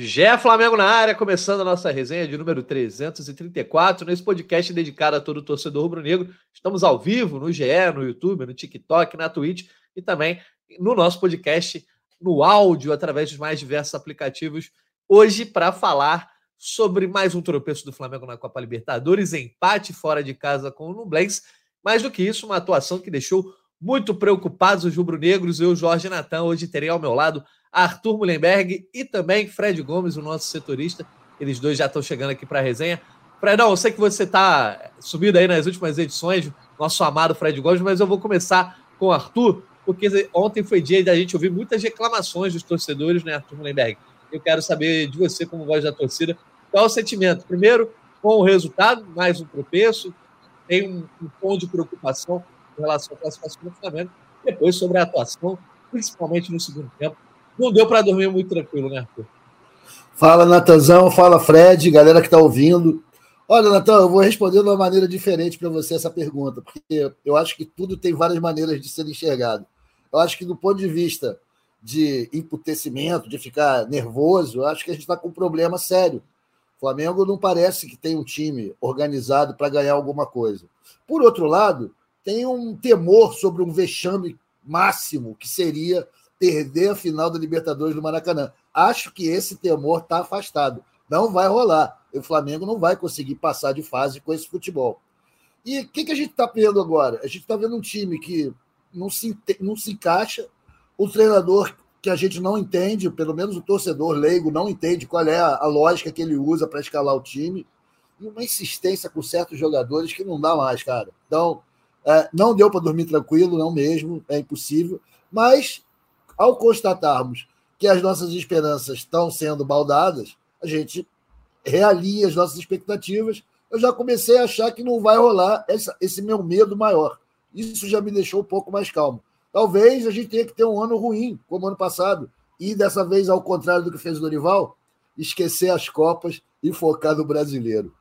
Gé Flamengo na área, começando a nossa resenha de número 334, nesse podcast dedicado a todo torcedor rubro-negro. Estamos ao vivo no GE, no YouTube, no TikTok, na Twitch e também no nosso podcast no áudio, através dos mais diversos aplicativos. Hoje, para falar sobre mais um tropeço do Flamengo na Copa Libertadores, empate fora de casa com o Nublense. Mais do que isso, uma atuação que deixou muito preocupados os rubro-negros. Eu, Jorge Natan, hoje terei ao meu lado Arthur Mullenberg e também Fred Gomes, o nosso setorista. Eles dois já estão chegando aqui para a resenha. Fredão, eu sei que você está subindo aí nas últimas edições, nosso amado Fred Gomes, mas eu vou começar com o Arthur, porque ontem foi dia da gente ouvir muitas reclamações dos torcedores, né, Arthur Mullenberg? Eu quero saber de você, como voz da torcida, qual o sentimento? Primeiro, com o resultado, mais um tropeço, tem um, um tom de preocupação em relação à classificação do Flamengo, depois sobre a atuação, principalmente no segundo tempo, não deu para dormir muito tranquilo, né, Arthur? Fala, Natanzão. Fala, Fred, galera que está ouvindo. Olha, Natan, eu vou responder de uma maneira diferente para você essa pergunta, porque eu acho que tudo tem várias maneiras de ser enxergado. Eu acho que, do ponto de vista de emputecimento, de ficar nervoso, eu acho que a gente está com um problema sério. O Flamengo não parece que tem um time organizado para ganhar alguma coisa. Por outro lado, tem um temor sobre um vexame máximo que seria perder a final da Libertadores do Maracanã. Acho que esse temor está afastado. Não vai rolar. O Flamengo não vai conseguir passar de fase com esse futebol. E o que, que a gente está vendo agora? A gente está vendo um time que não se, não se encaixa, o treinador que a gente não entende, pelo menos o torcedor leigo não entende qual é a, a lógica que ele usa para escalar o time, e uma insistência com certos jogadores que não dá mais, cara. Então, é, não deu para dormir tranquilo, não mesmo, é impossível. Mas ao constatarmos que as nossas esperanças estão sendo baldadas, a gente realinha as nossas expectativas. Eu já comecei a achar que não vai rolar essa, esse meu medo maior. Isso já me deixou um pouco mais calmo. Talvez a gente tenha que ter um ano ruim, como ano passado, e dessa vez, ao contrário do que fez o Dorival, esquecer as Copas e focar no brasileiro.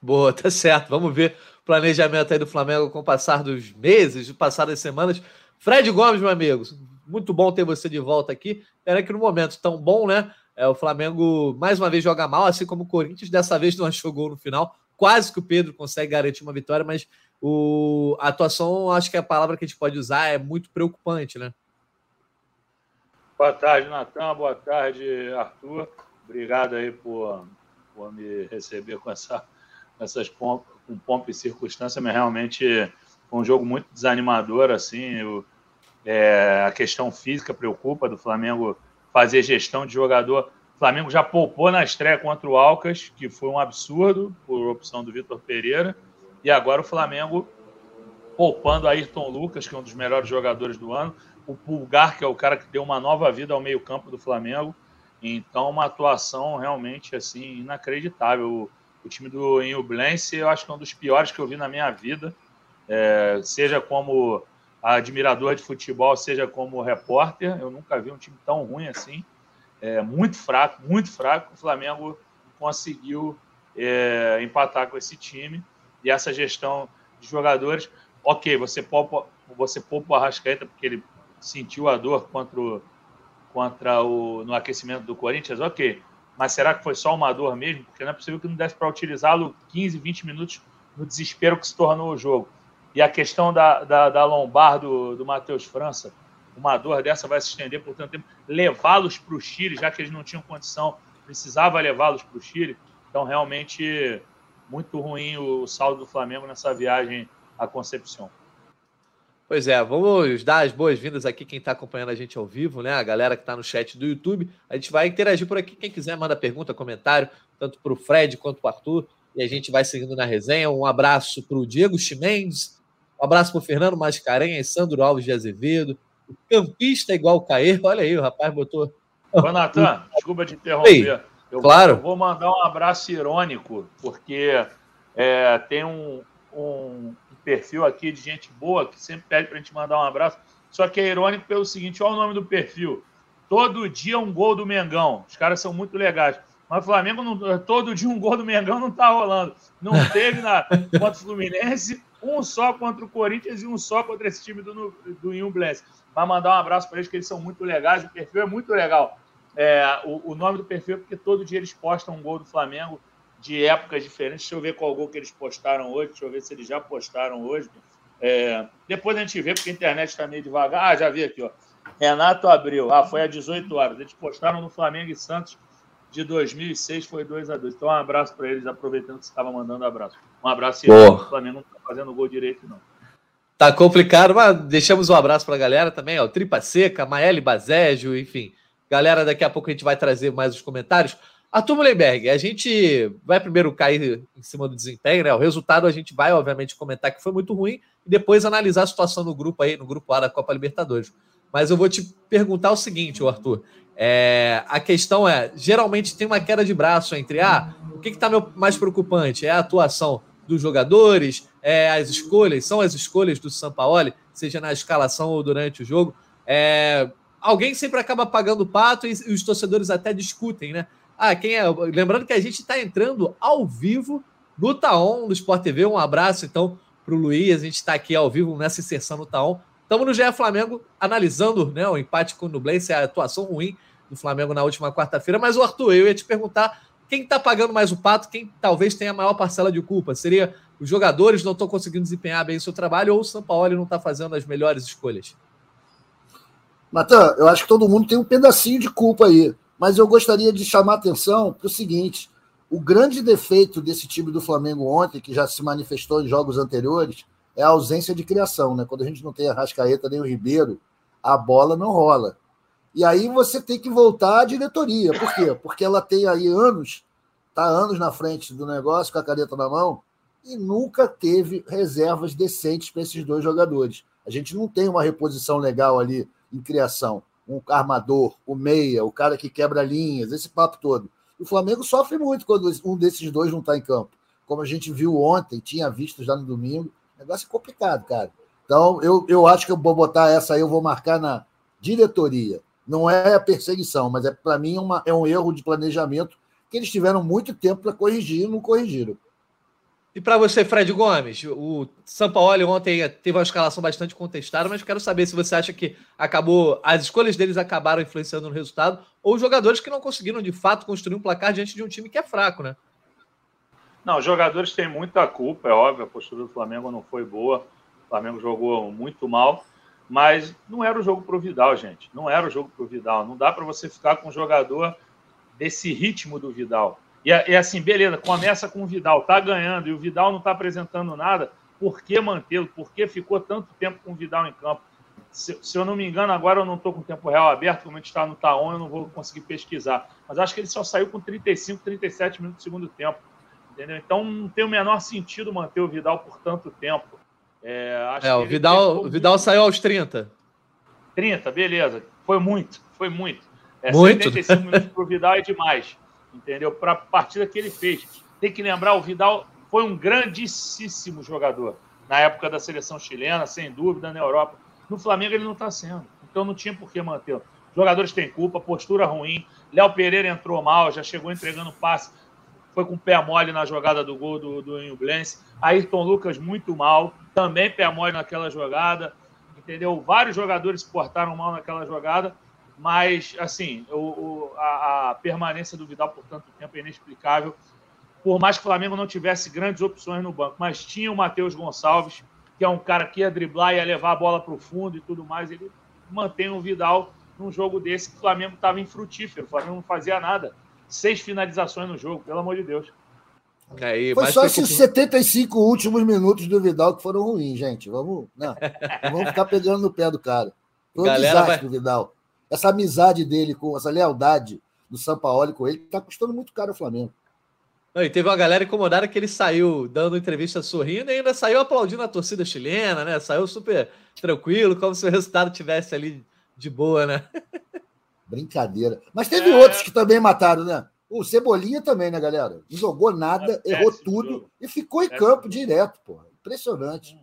Boa, tá certo. Vamos ver o planejamento aí do Flamengo com o passar dos meses, com o passar das semanas. Fred Gomes, meu amigo, muito bom ter você de volta aqui. Era que no momento tão bom, né? É, o Flamengo mais uma vez joga mal, assim como o Corinthians. Dessa vez não achou gol no final. Quase que o Pedro consegue garantir uma vitória, mas o, a atuação, acho que a palavra que a gente pode usar é muito preocupante, né? Boa tarde, Natan. Boa tarde, Arthur. Obrigado aí por, por me receber com essa, essas pompas, com pompa e circunstância, mas realmente foi um jogo muito desanimador, assim. Eu, é, a questão física preocupa do Flamengo fazer gestão de jogador. O Flamengo já poupou na estreia contra o Alcas, que foi um absurdo por opção do Vitor Pereira. E agora o Flamengo poupando Ayrton Lucas, que é um dos melhores jogadores do ano. O Pulgar, que é o cara que deu uma nova vida ao meio-campo do Flamengo. Então, uma atuação realmente assim inacreditável. O, o time do Inublense, eu acho que é um dos piores que eu vi na minha vida. É, seja como admirador de futebol, seja como repórter. Eu nunca vi um time tão ruim assim. É, muito fraco, muito fraco. O Flamengo conseguiu é, empatar com esse time. E essa gestão de jogadores, ok, você poupa, você poupa o Arrascaeta porque ele sentiu a dor contra o, contra o, no aquecimento do Corinthians, ok. Mas será que foi só uma dor mesmo? Porque não é possível que não desse para utilizá-lo 15, 20 minutos no desespero que se tornou o jogo. E a questão da, da, da lombar do, do Matheus França, uma dor dessa vai se estender por tanto tempo. Levá-los para o Chile, já que eles não tinham condição, precisava levá-los para o Chile. Então, realmente, muito ruim o saldo do Flamengo nessa viagem à Concepción. Pois é, vamos dar as boas-vindas aqui quem está acompanhando a gente ao vivo, né? A galera que está no chat do YouTube. A gente vai interagir por aqui. Quem quiser, manda pergunta, comentário, tanto para o Fred quanto para o Arthur. E a gente vai seguindo na resenha. Um abraço para o Diego Chimendes, um abraço para o Fernando Mascarenhas, Sandro Alves de Azevedo, o campista igual o Caê. Olha aí, o rapaz botou. Ô, Natan, desculpa te interromper. Eu claro. vou mandar um abraço irônico, porque é, tem um, um, perfil aqui de gente boa que sempre pede para a gente mandar um abraço. Só que é irônico pelo seguinte: olha o nome do perfil. Todo dia um gol do Mengão. Os caras são muito legais. Mas o Flamengo, não, todo dia um gol do Mengão não está rolando. Não teve na, contra o Fluminense, um só contra o Corinthians e um só contra esse time do, do Inhublense. Vai mandar um abraço para eles, que eles são muito legais, o perfil é muito legal. É, o, o, nome do perfil é porque todo dia eles postam um gol do Flamengo de épocas diferentes. Deixa eu ver qual gol que eles postaram hoje. Deixa eu ver se eles já postaram hoje. É, depois a gente vê, porque a internet está meio devagar. Ah, já vi aqui, ó. Renato Abreu. Ah, foi às 18 horas. Eles postaram no Flamengo e Santos de 2006, foi 2 a 2 Então, um abraço para eles, aproveitando que você estava mandando abraço. Um abraço. E o Flamengo não está fazendo gol direito, não. Tá complicado, mas deixamos um abraço para a galera também, ó. Tripa Seca, Maeli Bazégio, enfim. Galera, daqui a pouco a gente vai trazer mais os comentários. Arthur Mullenberg, a gente vai primeiro cair em cima do desempenho, né? O resultado a gente vai, obviamente, comentar que foi muito ruim e depois analisar a situação no grupo aí, no grupo A da Copa Libertadores. Mas eu vou te perguntar o seguinte, Arthur. É, a questão é: geralmente tem uma queda de braço entre ah, o que está mais preocupante? É a atuação dos jogadores, é as escolhas, são as escolhas do Sampaoli, seja na escalação ou durante o jogo. É, alguém sempre acaba pagando o pato e, os torcedores até discutem, né? Ah, quem é? Lembrando que a gente está entrando ao vivo no Taon, do Sport TV. Um abraço, então, para o Luiz. A gente está aqui ao vivo nessa inserção no Taon. Estamos no GE Flamengo analisando né, o empate com o Nublense, a atuação ruim do Flamengo na última quarta-feira. Mas, o Arthur, eu ia te perguntar quem está pagando mais o pato, quem talvez tenha a maior parcela de culpa. Seria os jogadores não estão conseguindo desempenhar bem o seu trabalho ou o São Paulo não está fazendo as melhores escolhas? Natan, eu acho que todo mundo tem um pedacinho de culpa aí. Mas eu gostaria de chamar a atenção para o seguinte: o grande defeito desse time do Flamengo ontem, que já se manifestou em jogos anteriores, é a ausência de criação. Né? Quando a gente não tem a Rascaeta nem o Ribeiro, a bola não rola. E aí você tem que voltar à diretoria. Por quê? Porque ela tem aí anos, está anos na frente do negócio, com a caneta na mão, e nunca teve reservas decentes para esses dois jogadores. A gente não tem uma reposição legal ali em criação um armador, o meia, o cara que quebra linhas, esse papo todo. O Flamengo sofre muito quando um desses dois não está em campo. Como a gente viu ontem, tinha visto já no domingo. Negócio é complicado, cara. Então, eu, eu acho que eu vou botar essa aí, eu vou marcar na diretoria. Não é a perseguição, mas é para mim uma, é um erro de planejamento que eles tiveram muito tempo para corrigir e não corrigiram. E para você, Fred Gomes, o Sampaoli ontem teve uma escalação bastante contestada, mas quero saber se você acha que acabou, as escolhas deles acabaram influenciando no resultado, ou jogadores que não conseguiram de fato construir um placar diante de um time que é fraco, né? Não, os jogadores têm muita culpa, é óbvio, a postura do Flamengo não foi boa, o Flamengo jogou muito mal, mas não era o jogo para o Vidal, gente, não era o jogo para o Vidal, não dá para você ficar com um jogador desse ritmo do Vidal. E, é, é assim, beleza, começa com o Vidal, tá ganhando e o Vidal não está apresentando nada. Por que mantê-lo? Por que ficou tanto tempo com o Vidal em campo? Se, se eu não me engano, agora eu não estou com o tempo real aberto, como a gente está no Taon, eu não vou conseguir pesquisar. Mas acho que ele só saiu com 35, 37 minutos do segundo tempo. Entendeu? Então não tem o menor sentido manter o Vidal por tanto tempo. É, é o Vidal, o Vidal saiu aos 30. 30, beleza. Foi muito, foi muito. É, muito. 75 minutos para o Vidal é demais entendeu? Para a partida que ele fez. Tem que lembrar, o Vidal foi um grandíssimo jogador na época da seleção chilena, sem dúvida, na Europa. No Flamengo ele não está sendo, então não tinha por que mantê-lo. Jogadores têm culpa, postura ruim. Léo Pereira entrou mal, já chegou entregando passe, foi com pé mole na jogada do gol do, do Inublense. Ayrton Lucas muito mal, também pé mole naquela jogada, entendeu? Vários jogadores se portaram mal naquela jogada mas, assim, o, o a, a, permanência do Vidal por tanto tempo é inexplicável. Por mais que o Flamengo não tivesse grandes opções no banco, mas tinha o Matheus Gonçalves, que é um cara que ia driblar, ia levar a bola para o fundo e tudo mais. Ele mantém o Vidal num jogo desse que o Flamengo estava infrutífero. O Flamengo não fazia nada. Seis finalizações no jogo, pelo amor de Deus. Aí, foi só esses 75 últimos minutos do Vidal que foram ruins, gente. Vamos, não, não vamos ficar pegando no pé do cara. Foi um Galera desastre vai... do Vidal essa amizade dele com essa lealdade do Sampaoli com ele, está custando muito caro ao Flamengo. Não, e teve uma galera incomodada que ele saiu dando entrevista sorrindo e ainda saiu aplaudindo a torcida chilena, né? Saiu super tranquilo, como se o resultado tivesse ali de boa, né? Brincadeira. Mas teve é... outros que também mataram, né? O Cebolinha também, né, galera? Não jogou nada, é errou tudo jogo. e ficou em é campo direto, pô. Impressionante.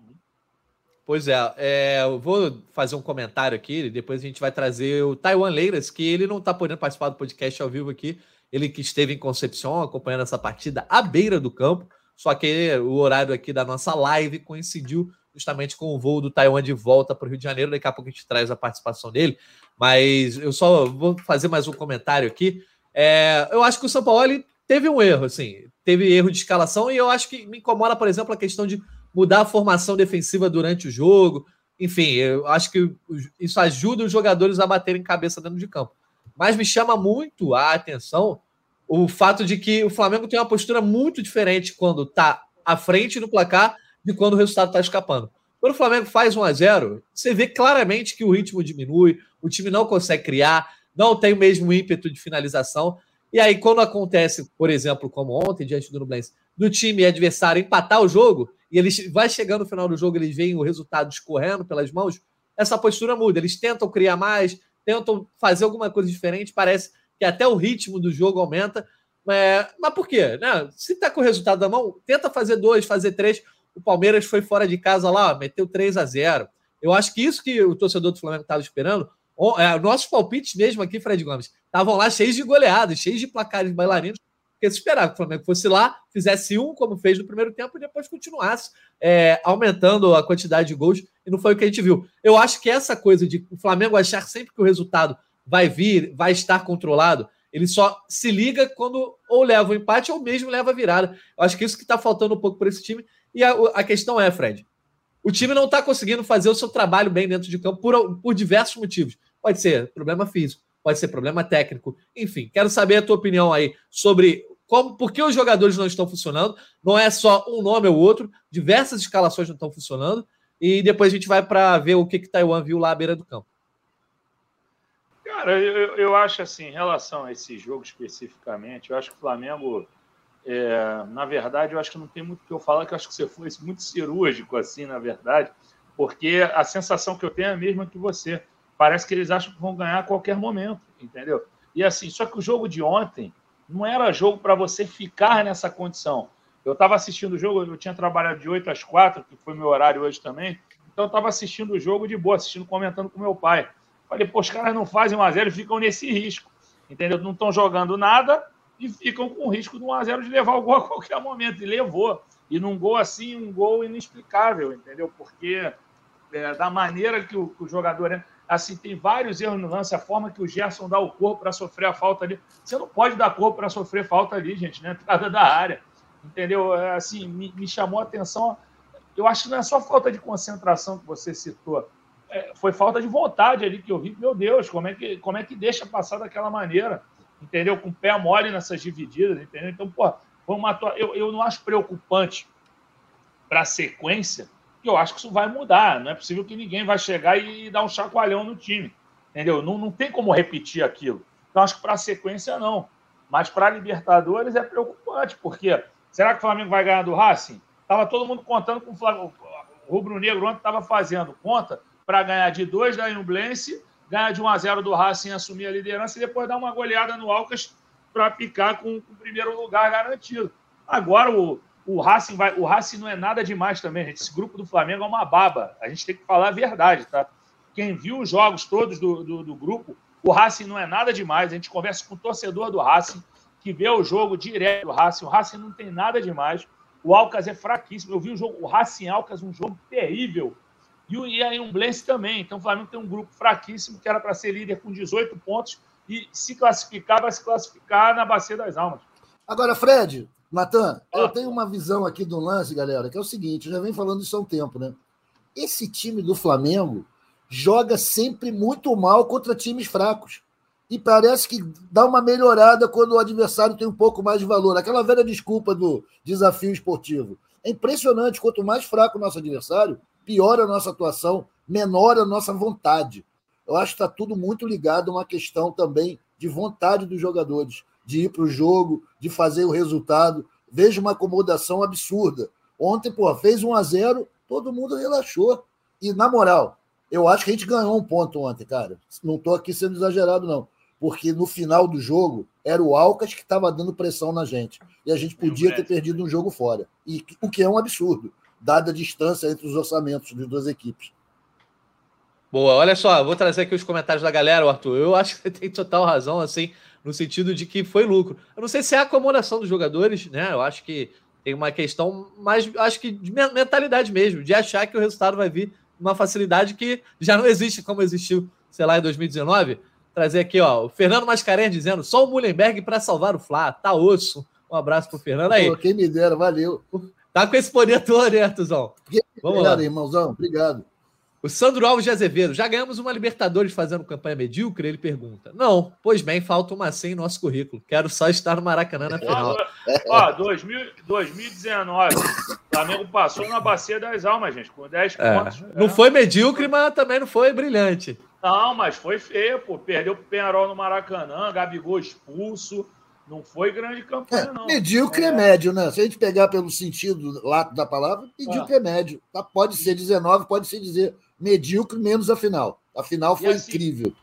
Pois é, é, eu vou fazer um comentário aqui, depois a gente vai trazer o Taiwan Leiras, que ele não está podendo participar do podcast ao vivo aqui, ele que esteve em Concepción acompanhando essa partida à beira do campo, só que o horário aqui da nossa live coincidiu justamente com o voo do Taiwan de volta para o Rio de Janeiro. Daqui a pouco a gente traz a participação dele. Mas eu só vou fazer mais um comentário aqui. É, eu acho que o São Paulo teve um erro, assim, teve erro de escalação, e eu acho que me incomoda, por exemplo, a questão de mudar a formação defensiva durante o jogo. Enfim, eu acho que isso ajuda os jogadores a baterem cabeça dentro de campo. Mas me chama muito a atenção o fato de que o Flamengo tem uma postura muito diferente quando está à frente no placar de quando o resultado está escapando. Quando o Flamengo faz 1 a 0 você vê claramente que o ritmo diminui, o time não consegue criar, não tem o mesmo ímpeto de finalização. E aí, quando acontece, por exemplo, como ontem, diante do Nublense, do time adversário empatar o jogo, e eles vai chegando no final do jogo, eles veem o resultado escorrendo pelas mãos, essa postura muda. Eles tentam criar mais, tentam fazer alguma coisa diferente, parece que até o ritmo do jogo aumenta. É, mas por quê? Né? Se está com o resultado na mão, tenta fazer dois, fazer três. O Palmeiras foi fora de casa lá, ó, meteu 3 a 0 Eu acho que isso que o torcedor do Flamengo estava esperando, é, nossos palpites mesmo aqui, Fred Gomes, estavam lá cheios de goleadas, cheios de placares bailarinos, porque se esperava que o Flamengo fosse lá, fizesse um, como fez no primeiro tempo, e depois continuasse é, aumentando a quantidade de gols, e não foi o que a gente viu. Eu acho que essa coisa de o Flamengo achar sempre que o resultado vai vir, vai estar controlado, ele só se liga quando ou leva o empate ou mesmo leva a virada. Eu acho que isso que está faltando um pouco para esse time. E a, a, questão é, Fred, o time não está conseguindo fazer o seu trabalho bem dentro de campo por, por diversos motivos. Pode ser problema físico, pode ser problema técnico, enfim. Quero saber a tua opinião aí sobre como, por que os jogadores não estão funcionando. Não é só um nome ou outro, diversas escalações não estão funcionando. E depois a gente vai para ver o que, que Taiwan viu lá à beira do campo. Cara, eu, eu acho assim, em relação a esse jogo especificamente, eu acho que o Flamengo, é, na verdade, eu acho que não tem muito o que eu falar, que eu acho que você foi muito cirúrgico, assim, na verdade, porque a sensação que eu tenho é a mesma que você. Parece que eles acham que vão ganhar a qualquer momento, entendeu? E assim, só que o jogo de ontem não era jogo para você ficar nessa condição. Eu estava assistindo o jogo, eu tinha trabalhado de 8 às 4, que foi meu horário hoje também, então eu estava assistindo o jogo de boa, assistindo, comentando com meu pai. Falei, pô, os caras não fazem 1x0 e ficam nesse risco. Entendeu? Não estão jogando nada e ficam com o risco do 1x0 de levar o gol a qualquer momento. E levou. E num gol assim, um gol inexplicável, entendeu? Porque é, da maneira que o, que o jogador é. Assim, tem vários erros no lance, a forma que o Gerson dá o corpo para sofrer a falta ali. Você não pode dar corpo para sofrer falta ali, gente, na entrada da área. Entendeu? É, assim, me, me chamou a atenção. Eu acho que não é só falta de concentração que você citou é, foi falta de vontade ali que eu vi. Meu Deus, como é que, como é que deixa passar daquela maneira? Entendeu? Com o pé mole nessas divididas, entendeu? Então, pô, foi uma eu, eu não acho preocupante para a sequência, que eu acho que isso vai mudar. Não é possível que ninguém vai chegar e dar um chacoalhão no time. Entendeu? Não, não tem como repetir aquilo. Então, acho que para a sequência, não. Mas para a Libertadores é preocupante, porque será que o Flamengo vai ganhar do Racing? Estava todo mundo contando com o Flamengo. O Rubro Negro ontem estava fazendo conta para ganhar de 2 da Inublense, ganhar de 1 a 0 do Racing, assumir a liderança e depois dar uma goleada no Alcas para picar com, com, o primeiro lugar garantido. Agora o, o Racing vai, o Racing não é nada demais também, gente. Esse grupo do Flamengo é uma baba. A gente tem que falar a verdade, tá? Quem viu os jogos todos do, do, do grupo, o Racing não é nada demais. A gente conversa com o torcedor do Racing, que vê o jogo direto do Racing. O Racing não tem nada demais. O Alcas é fraquíssimo. Eu vi o jogo, o Racing Alcas, um jogo terrível e, o, e Umblense também. Então o Flamengo tem um grupo fraquíssimo que era para ser líder com 18 pontos e se classificar, vai se classificar na Bacia das Almas. Agora, Fred, Natan, ah. eu tenho uma visão aqui do lance, galera, que é o seguinte: eu já venho falando isso há um tempo, né? Esse time do Flamengo joga sempre muito mal contra times fracos. E parece que dá uma melhorada quando o adversário tem um pouco mais de valor. Aquela velha desculpa do desafio esportivo. É impressionante, quanto mais fraco o nosso adversário, piora a nossa atuação, menor a nossa vontade. Eu acho que está tudo muito ligado a uma questão também de vontade dos jogadores, de ir para o jogo, de fazer o resultado. Vejo uma acomodação absurda. Ontem, pô, fez 1 a 0 todo mundo relaxou. E, na moral, eu acho que a gente ganhou um ponto ontem, cara. Não estou aqui sendo exagerado, não. Porque no final do jogo era o Alcas que estava dando pressão na gente. E a gente podia ter perdido um jogo fora. E, o que é um absurdo dada a distância entre os orçamentos das duas equipes. Boa, olha só, vou trazer aqui os comentários da galera, Arthur. Eu acho que você tem total razão, assim, no sentido de que foi lucro. Eu não sei se é a acomodação dos jogadores, né? Eu acho que Tem uma questão mais, acho que de mentalidade mesmo, de achar que o resultado vai vir uma facilidade que já não existe como existiu, sei lá, em 2019. Trazer aqui, ó, o Fernando Mascarenhas dizendo: só o Mullenberg para salvar o Fla, tá osso. Um abraço pro Fernando aí. Pô, quem me dera, valeu. Tá com esse poder todo, né, Artuzão? Vamos lá. irmãozão. Obrigado. O Sandro Alves de Azevedo, já ganhamos uma Libertadores fazendo campanha medíocre? Ele pergunta. Não, pois bem, falta uma sem em nosso currículo. Quero só estar no Maracanã na final. Ó, 2000, 2019, o Flamengo passou na Bacia das Almas, gente, com 10 é, pontos. Não é. foi medíocre, mas também não foi brilhante. Não, mas foi feio, pô. Perdeu pro Penharol no Maracanã, Gabigol expulso. Não foi grande campanha, é, não. Medíocre é. é. médio, né? Se a gente pegar pelo sentido lato da palavra, medíocre é, é médio. Tá? Pode ser 19, pode ser dizer medíocre menos a final. A final foi assim, incrível.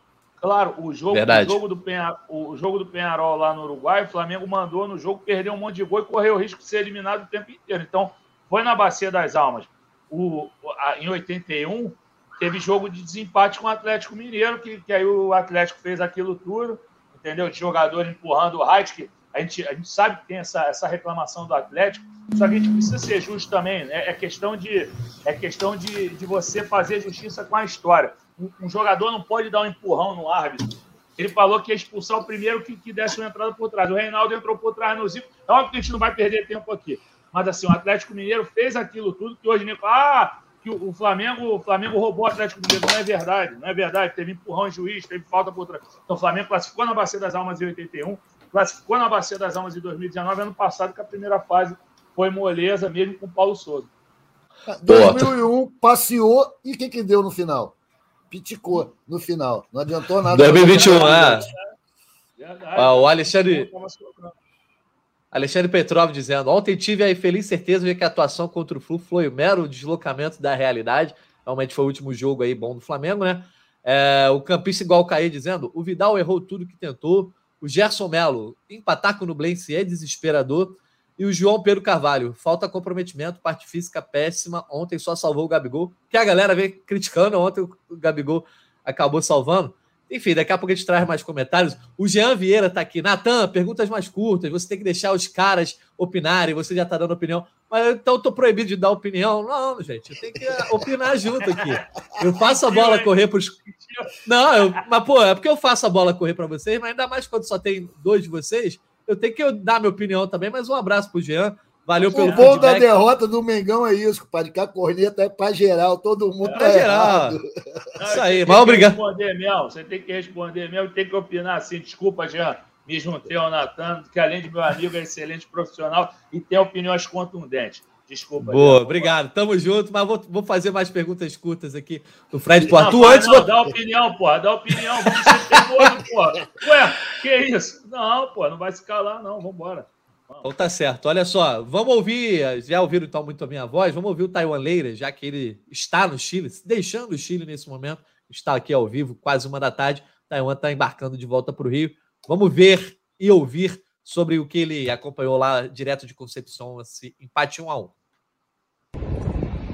Claro, o jogo, o jogo, do Penha, o jogo do Penharol lá no Uruguai, o Flamengo mandou no jogo, perdeu um monte de gol e correu o risco de ser eliminado o tempo inteiro. Então, foi na Bacia das Almas. O, a, em 81, teve jogo de desempate com o Atlético Mineiro, que, que aí o Atlético fez aquilo tudo entendeu? De jogador empurrando o que a gente, a gente sabe que tem essa, essa reclamação do Atlético, só que a gente precisa ser justo também, né? É questão de, é questão de, de você fazer justiça com a história. Um, um jogador não pode dar um empurrão no árbitro. Ele falou que ia expulsar o primeiro que, que desse uma entrada por trás. O Reinaldo entrou por trás no Zico. É óbvio que a gente não vai perder tempo aqui. Mas assim, o Atlético Mineiro fez aquilo tudo que hoje nem. Ah, que o Flamengo, o Flamengo roubou o Atlético Mineiro. Não é verdade, não é verdade. Teve empurrão em juiz, teve falta por trás. Então o Flamengo classificou na Bacia das Almas em 81, classificou na Bacia das Almas em 2019, ano passado, que a primeira fase foi moleza, mesmo com o Paulo Souza. 2001 passeou e o que, que deu no final? Piticou no final. Não adiantou nada. 2021, é. Ah, o Alexandre. Alexandre Petrov dizendo: Ontem tive a infeliz certeza de que a atuação contra o Flu foi o mero deslocamento da realidade. Realmente foi o último jogo aí bom do Flamengo, né? É, o campista igual cair dizendo: o Vidal errou tudo que tentou. O Gerson Melo, empatar com o Nublense é desesperador. E o João Pedro Carvalho, falta comprometimento, parte física péssima. Ontem só salvou o Gabigol, que a galera vem criticando. Ontem o Gabigol acabou salvando. Enfim, daqui a pouco a gente traz mais comentários. O Jean Vieira está aqui. Natan, perguntas mais curtas. Você tem que deixar os caras opinarem. Você já está dando opinião. Mas então eu tô proibido de dar opinião. Não, gente, eu tenho que opinar junto aqui. Eu faço a bola correr para os. Não, eu... mas pô, é porque eu faço a bola correr para vocês, mas ainda mais quando só tem dois de vocês. Eu tenho que dar minha opinião também, mas um abraço pro Jean. Valeu o pelo O bom da derrota do Mengão é isso, compadre, que a corneta é para geral, todo mundo é tá geral. errado. Isso aí, mas obrigado. Responder, Mel, você tem que responder mesmo, tem que opinar assim. Desculpa, Jean, me juntei ao Natan, que além de meu amigo, é excelente profissional e tem opiniões contundentes. Desculpa. Boa, Jean, obrigado. Tamo junto, mas vou, vou fazer mais perguntas curtas aqui do Fred Porto. Tu antes. Não, dá opinião, porra, dá opinião. Vamos ser teimoso, porra. Ué, que isso? Não, pô, não vai se calar, não. Vambora. Então tá certo. Olha só, vamos ouvir. Já ouviram então muito a minha voz? Vamos ouvir o Taiwan Leira, já que ele está no Chile, deixando o Chile nesse momento. Está aqui ao vivo, quase uma da tarde. Taiwan está embarcando de volta para o Rio. Vamos ver e ouvir sobre o que ele acompanhou lá direto de Concepção, esse empate 1 a 1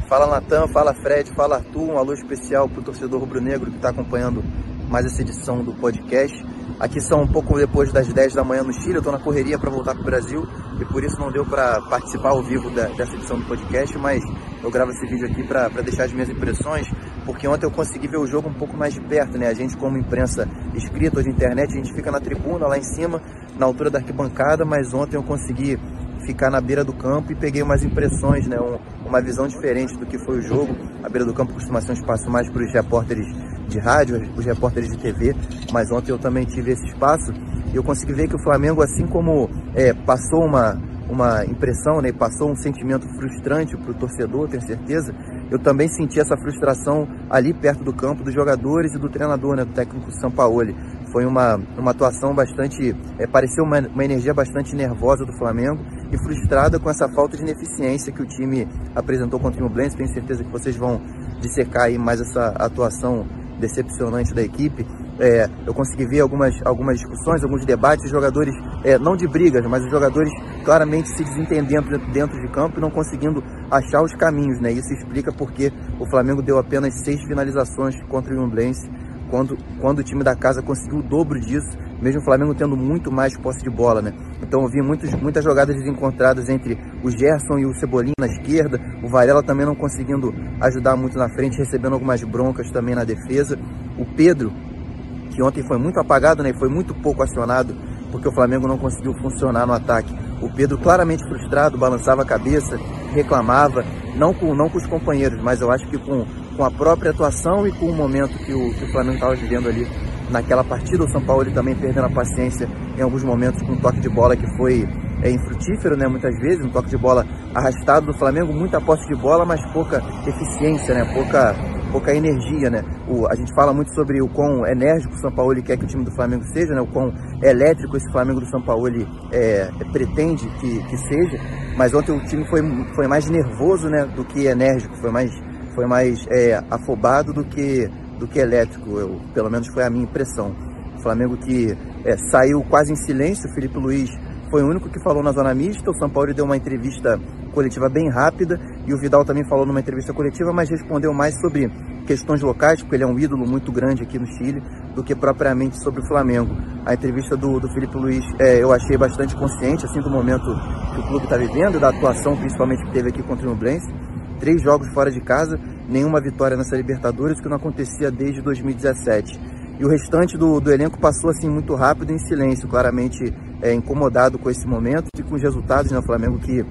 Fala Natan, fala Fred, fala Arthur. Um alô especial para o torcedor rubro-negro que está acompanhando mais essa edição do podcast. Aqui são um pouco depois das 10 da manhã no Chile, eu estou na correria para voltar para o Brasil e por isso não deu para participar ao vivo da, dessa edição do podcast, mas eu gravo esse vídeo aqui para deixar as minhas impressões, porque ontem eu consegui ver o jogo um pouco mais de perto, né? A gente, como imprensa escrita ou de internet, a gente fica na tribuna lá em cima, na altura da arquibancada, mas ontem eu consegui ficar na beira do campo e peguei umas impressões, né? Um, uma visão diferente do que foi o jogo. A beira do campo costuma ser um espaço mais para os repórteres de rádio, os repórteres de TV, mas ontem eu também tive esse espaço e eu consegui ver que o Flamengo, assim como é, passou uma, uma impressão, né, passou um sentimento frustrante para o torcedor, tenho certeza, eu também senti essa frustração ali perto do campo dos jogadores e do treinador, né, do técnico Sampaoli. Foi uma, uma atuação bastante, é, pareceu uma, uma energia bastante nervosa do Flamengo e frustrada com essa falta de ineficiência que o time apresentou contra o Nublense. Tenho certeza que vocês vão dissecar aí mais essa atuação decepcionante da equipe. É, eu consegui ver algumas, algumas discussões, alguns debates, os jogadores, é, não de brigas, mas os jogadores claramente se desentendendo dentro de campo e não conseguindo achar os caminhos. Né? Isso explica porque o Flamengo deu apenas seis finalizações contra o Iumblense, quando, quando o time da casa conseguiu o dobro disso mesmo o Flamengo tendo muito mais posse de bola, né? Então eu vi muitos, muitas jogadas desencontradas entre o Gerson e o Cebolinha na esquerda, o Varela também não conseguindo ajudar muito na frente, recebendo algumas broncas também na defesa. O Pedro, que ontem foi muito apagado, né? Foi muito pouco acionado, porque o Flamengo não conseguiu funcionar no ataque. O Pedro claramente frustrado, balançava a cabeça, reclamava, não com, não com os companheiros, mas eu acho que com, com a própria atuação e com o momento que o, que o Flamengo estava vivendo ali naquela partida. O São Paulo ele também perdendo a paciência em alguns momentos com um toque de bola que foi é, infrutífero, né? Muitas vezes, um toque de bola arrastado do Flamengo, muita posse de bola, mas pouca eficiência, né? Pouca, pouca energia, né? O, a gente fala muito sobre o quão enérgico o São Paulo quer que o time do Flamengo seja, né? O quão elétrico esse Flamengo do São Paulo é, pretende que, que seja, mas ontem o time foi, foi mais nervoso, né? Do que enérgico, foi mais, foi mais é, afobado do que do que elétrico, eu, pelo menos foi a minha impressão. O Flamengo que é, saiu quase em silêncio, o Felipe Luiz foi o único que falou na zona mista, o São Paulo deu uma entrevista coletiva bem rápida e o Vidal também falou numa entrevista coletiva, mas respondeu mais sobre questões locais, porque ele é um ídolo muito grande aqui no Chile, do que propriamente sobre o Flamengo. A entrevista do, do Felipe Luiz é, eu achei bastante consciente, assim, do momento que o clube está vivendo, da atuação principalmente que teve aqui contra o Nublense. Três jogos fora de casa, nenhuma vitória nessa Libertadores, que não acontecia desde 2017. E o restante do, do elenco passou assim muito rápido em silêncio, claramente é, incomodado com esse momento e com os resultados no né? Flamengo que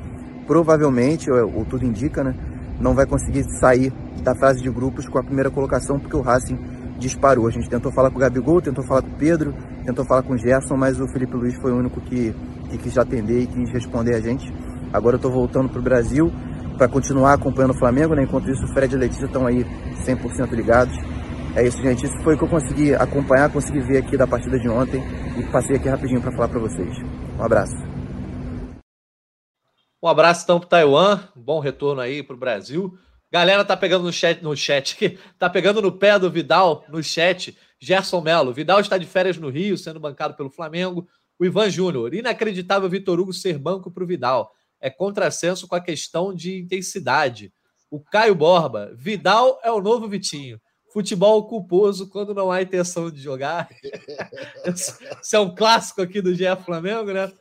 provavelmente, ou, ou tudo indica, né, não vai conseguir sair da fase de grupos com a primeira colocação porque o Racing disparou. A gente tentou falar com o Gabigol, tentou falar com o Pedro, tentou falar com o Gerson, mas o Felipe Luiz foi o único que, que quis atender e quis responder a gente. Agora eu estou voltando para o Brasil para continuar acompanhando o Flamengo, né? Enquanto isso, o Fred e Letícia estão aí 100% ligados. É isso, gente. Isso foi o que eu consegui acompanhar, consegui ver aqui da partida de ontem e passei aqui rapidinho para falar para vocês. Um abraço. Um abraço então para Taiwan, bom retorno aí para o Brasil. Galera tá pegando no chat, no chat tá pegando no pé do Vidal no chat. Gerson Melo, Vidal está de férias no Rio, sendo bancado pelo Flamengo. O Ivan Júnior, inacreditável Vitor Hugo ser banco para o Vidal é contrassenso com a questão de intensidade. O Caio Borba, Vidal é o novo Vitinho. Futebol culposo quando não há intenção de jogar. Isso é um clássico aqui do GE Flamengo, né?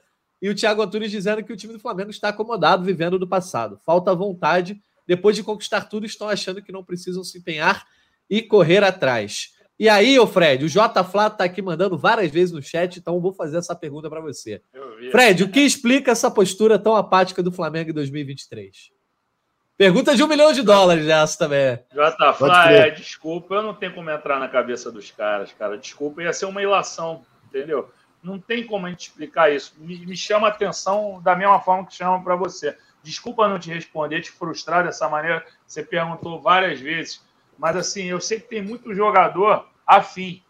E o Thiago Antunes dizendo que o time do Flamengo está acomodado, vivendo do passado. Falta vontade. Depois de conquistar tudo, estão achando que não precisam se empenhar e correr atrás. E aí, ô Fred, o J. Flá tá aqui mandando várias vezes no chat, então vou fazer essa pergunta para você. Fred, o que explica essa postura tão apática do Flamengo em 2023? Pergunta de um milhão de dólares essa também. J. Flá, é, desculpa, eu não tenho como entrar na cabeça dos caras, cara. Desculpa, ia ser uma ilação, entendeu? Não tem como a gente explicar isso. Me, me chama a atenção da mesma forma que chama para você. Desculpa não te responder, te frustrar dessa maneira. Você perguntou várias vezes mas assim, eu sei que tem muito jogador afim,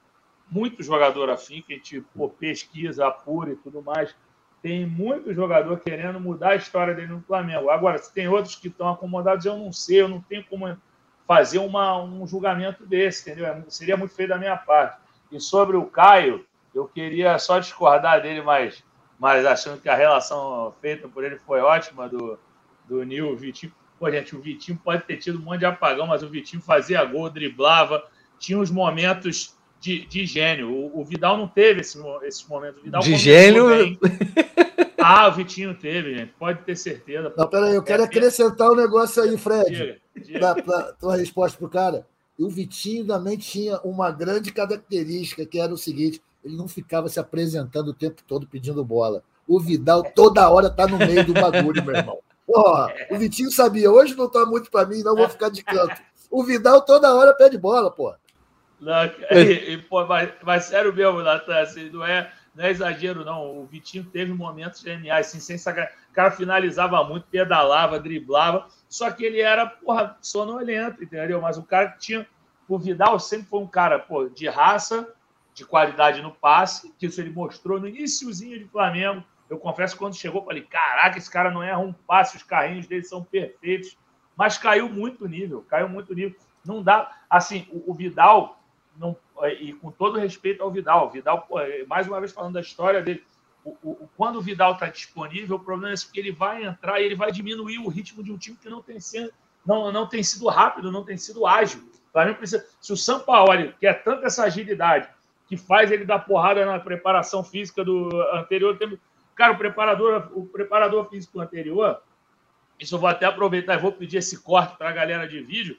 muito jogador afim, que a gente pô, pesquisa, apura e tudo mais. Tem muito jogador querendo mudar a história dele no Flamengo. Agora, se tem outros que estão acomodados, eu não sei, eu não tenho como fazer uma, um julgamento desse, entendeu? É seria muito feio da minha parte. E sobre o Caio, eu queria só discordar dele, mas, mas achando que a relação feita por ele foi ótima do, do Nil Vitinho. Pô, gente, o Vitinho pode ter tido um monte de apagão, mas o Vitinho fazia gol, driblava, tinha uns momentos de, de gênio. O, o Vidal não teve esse, esses momentos. O Vidal de gênio? Ah, o Vitinho teve, gente. Pode ter certeza. Não, peraí, eu quero acrescentar um negócio aí, Fred. Diga, diga. Pra, tua resposta pro cara. E o Vitinho também tinha uma grande característica, que era o seguinte: ele não ficava se apresentando o tempo todo pedindo bola. O Vidal toda hora tá no meio do bagulho, meu irmão. Porra, o Vitinho sabia, hoje não tá muito para mim, não vou ficar de canto. O Vidal toda hora pede bola, porra. Não, e, e, pô, mas, mas, sério mesmo, Natan, assim, não, é, não é exagero, não. O Vitinho teve momentos geniais, assim, sem sacar. O cara finalizava muito, pedalava, driblava, só que ele era, porra, sonolento, entendeu? Mas o cara que tinha. O Vidal sempre foi um cara, pô, de raça, de qualidade no passe, que isso ele mostrou no iníciozinho de Flamengo eu confesso que quando chegou, falei: caraca, esse cara não erra um passe, os carrinhos dele são perfeitos. Mas caiu muito o nível, caiu muito o nível. Não dá. Assim, o, o Vidal, não, e com todo respeito ao Vidal, Vidal, é, mais uma vez falando da história dele, o, o, quando o Vidal está disponível, o problema é que ele vai entrar e ele vai diminuir o ritmo de um time que não tem sido, não, não tem sido rápido, não tem sido ágil. Precisa, se o São Paulo quer tanto essa agilidade, que faz ele dar porrada na preparação física do anterior. Cara, o preparador, o preparador físico anterior, isso eu vou até aproveitar e vou pedir esse corte para a galera de vídeo.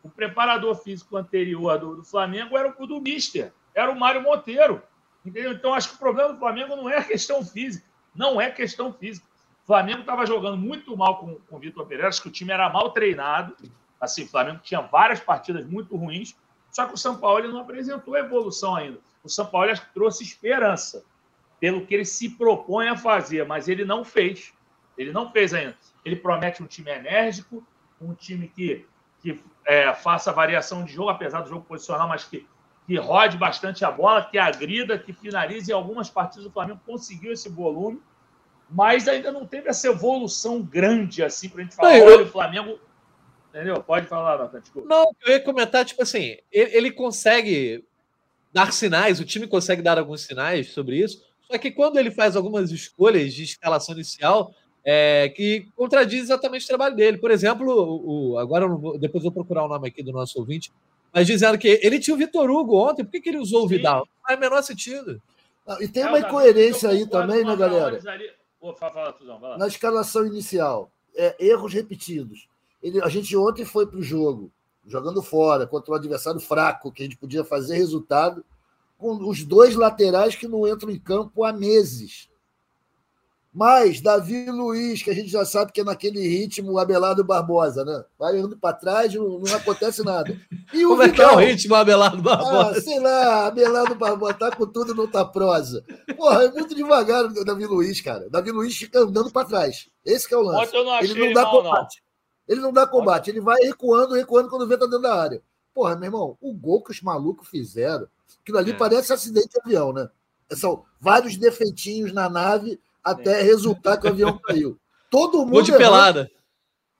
O preparador físico anterior do, do Flamengo era o do Mister, era o Mário Monteiro. Entendeu? Então, acho que o problema do Flamengo não é questão física. Não é questão física. O Flamengo estava jogando muito mal com, com o Vitor Pereira, acho que o time era mal treinado. Assim, o Flamengo tinha várias partidas muito ruins, só que o São Paulo não apresentou evolução ainda. O São Paulo trouxe esperança pelo que ele se propõe a fazer, mas ele não fez. Ele não fez ainda. Ele promete um time enérgico, um time que, que é, faça variação de jogo, apesar do jogo posicional, mas que que rode bastante a bola, que agrida, que finalize. Em algumas partidas o Flamengo conseguiu esse volume, mas ainda não teve essa evolução grande assim para a gente falar: não, olha, o Flamengo. Entendeu? Pode falar, Nathan, desculpa. Não, eu ia comentar, tipo assim, ele, ele consegue dar sinais, o time consegue dar alguns sinais sobre isso, só que quando ele faz algumas escolhas de escalação inicial, é, que contradiz exatamente o trabalho dele. Por exemplo, o, o agora vou, depois eu vou procurar o nome aqui do nosso ouvinte, mas dizendo que ele tinha o Vitor Hugo ontem, por que, que ele usou o Vidal? Não faz o menor sentido. e tem é, uma incoerência aí também, né, galera? Na escalação inicial, é, erros repetidos. Ele, a gente ontem foi para o jogo, jogando fora, contra um adversário fraco, que a gente podia fazer resultado, com os dois laterais que não entram em campo há meses. Mas Davi Luiz, que a gente já sabe que é naquele ritmo Abelardo Barbosa, né? Vai indo para trás, não, não, acontece nada. E o Como Vidal, é que é o ritmo Abelardo Barbosa? Ah, sei lá, Abelardo Barbosa tá com tudo e não tá prosa. Porra, é muito devagar o Davi Luiz, cara. Davi Luiz fica andando para trás. Esse é o lance. Não ele não dá mal, combate. Não. Ele não dá combate, ele vai recuando, recuando quando vê tá dentro da área. Porra, meu irmão, o gol que os malucos fizeram, aquilo ali é. parece acidente de avião, né? São vários defeitinhos na nave até resultar que o avião caiu. Todo mundo. Gol de pelada.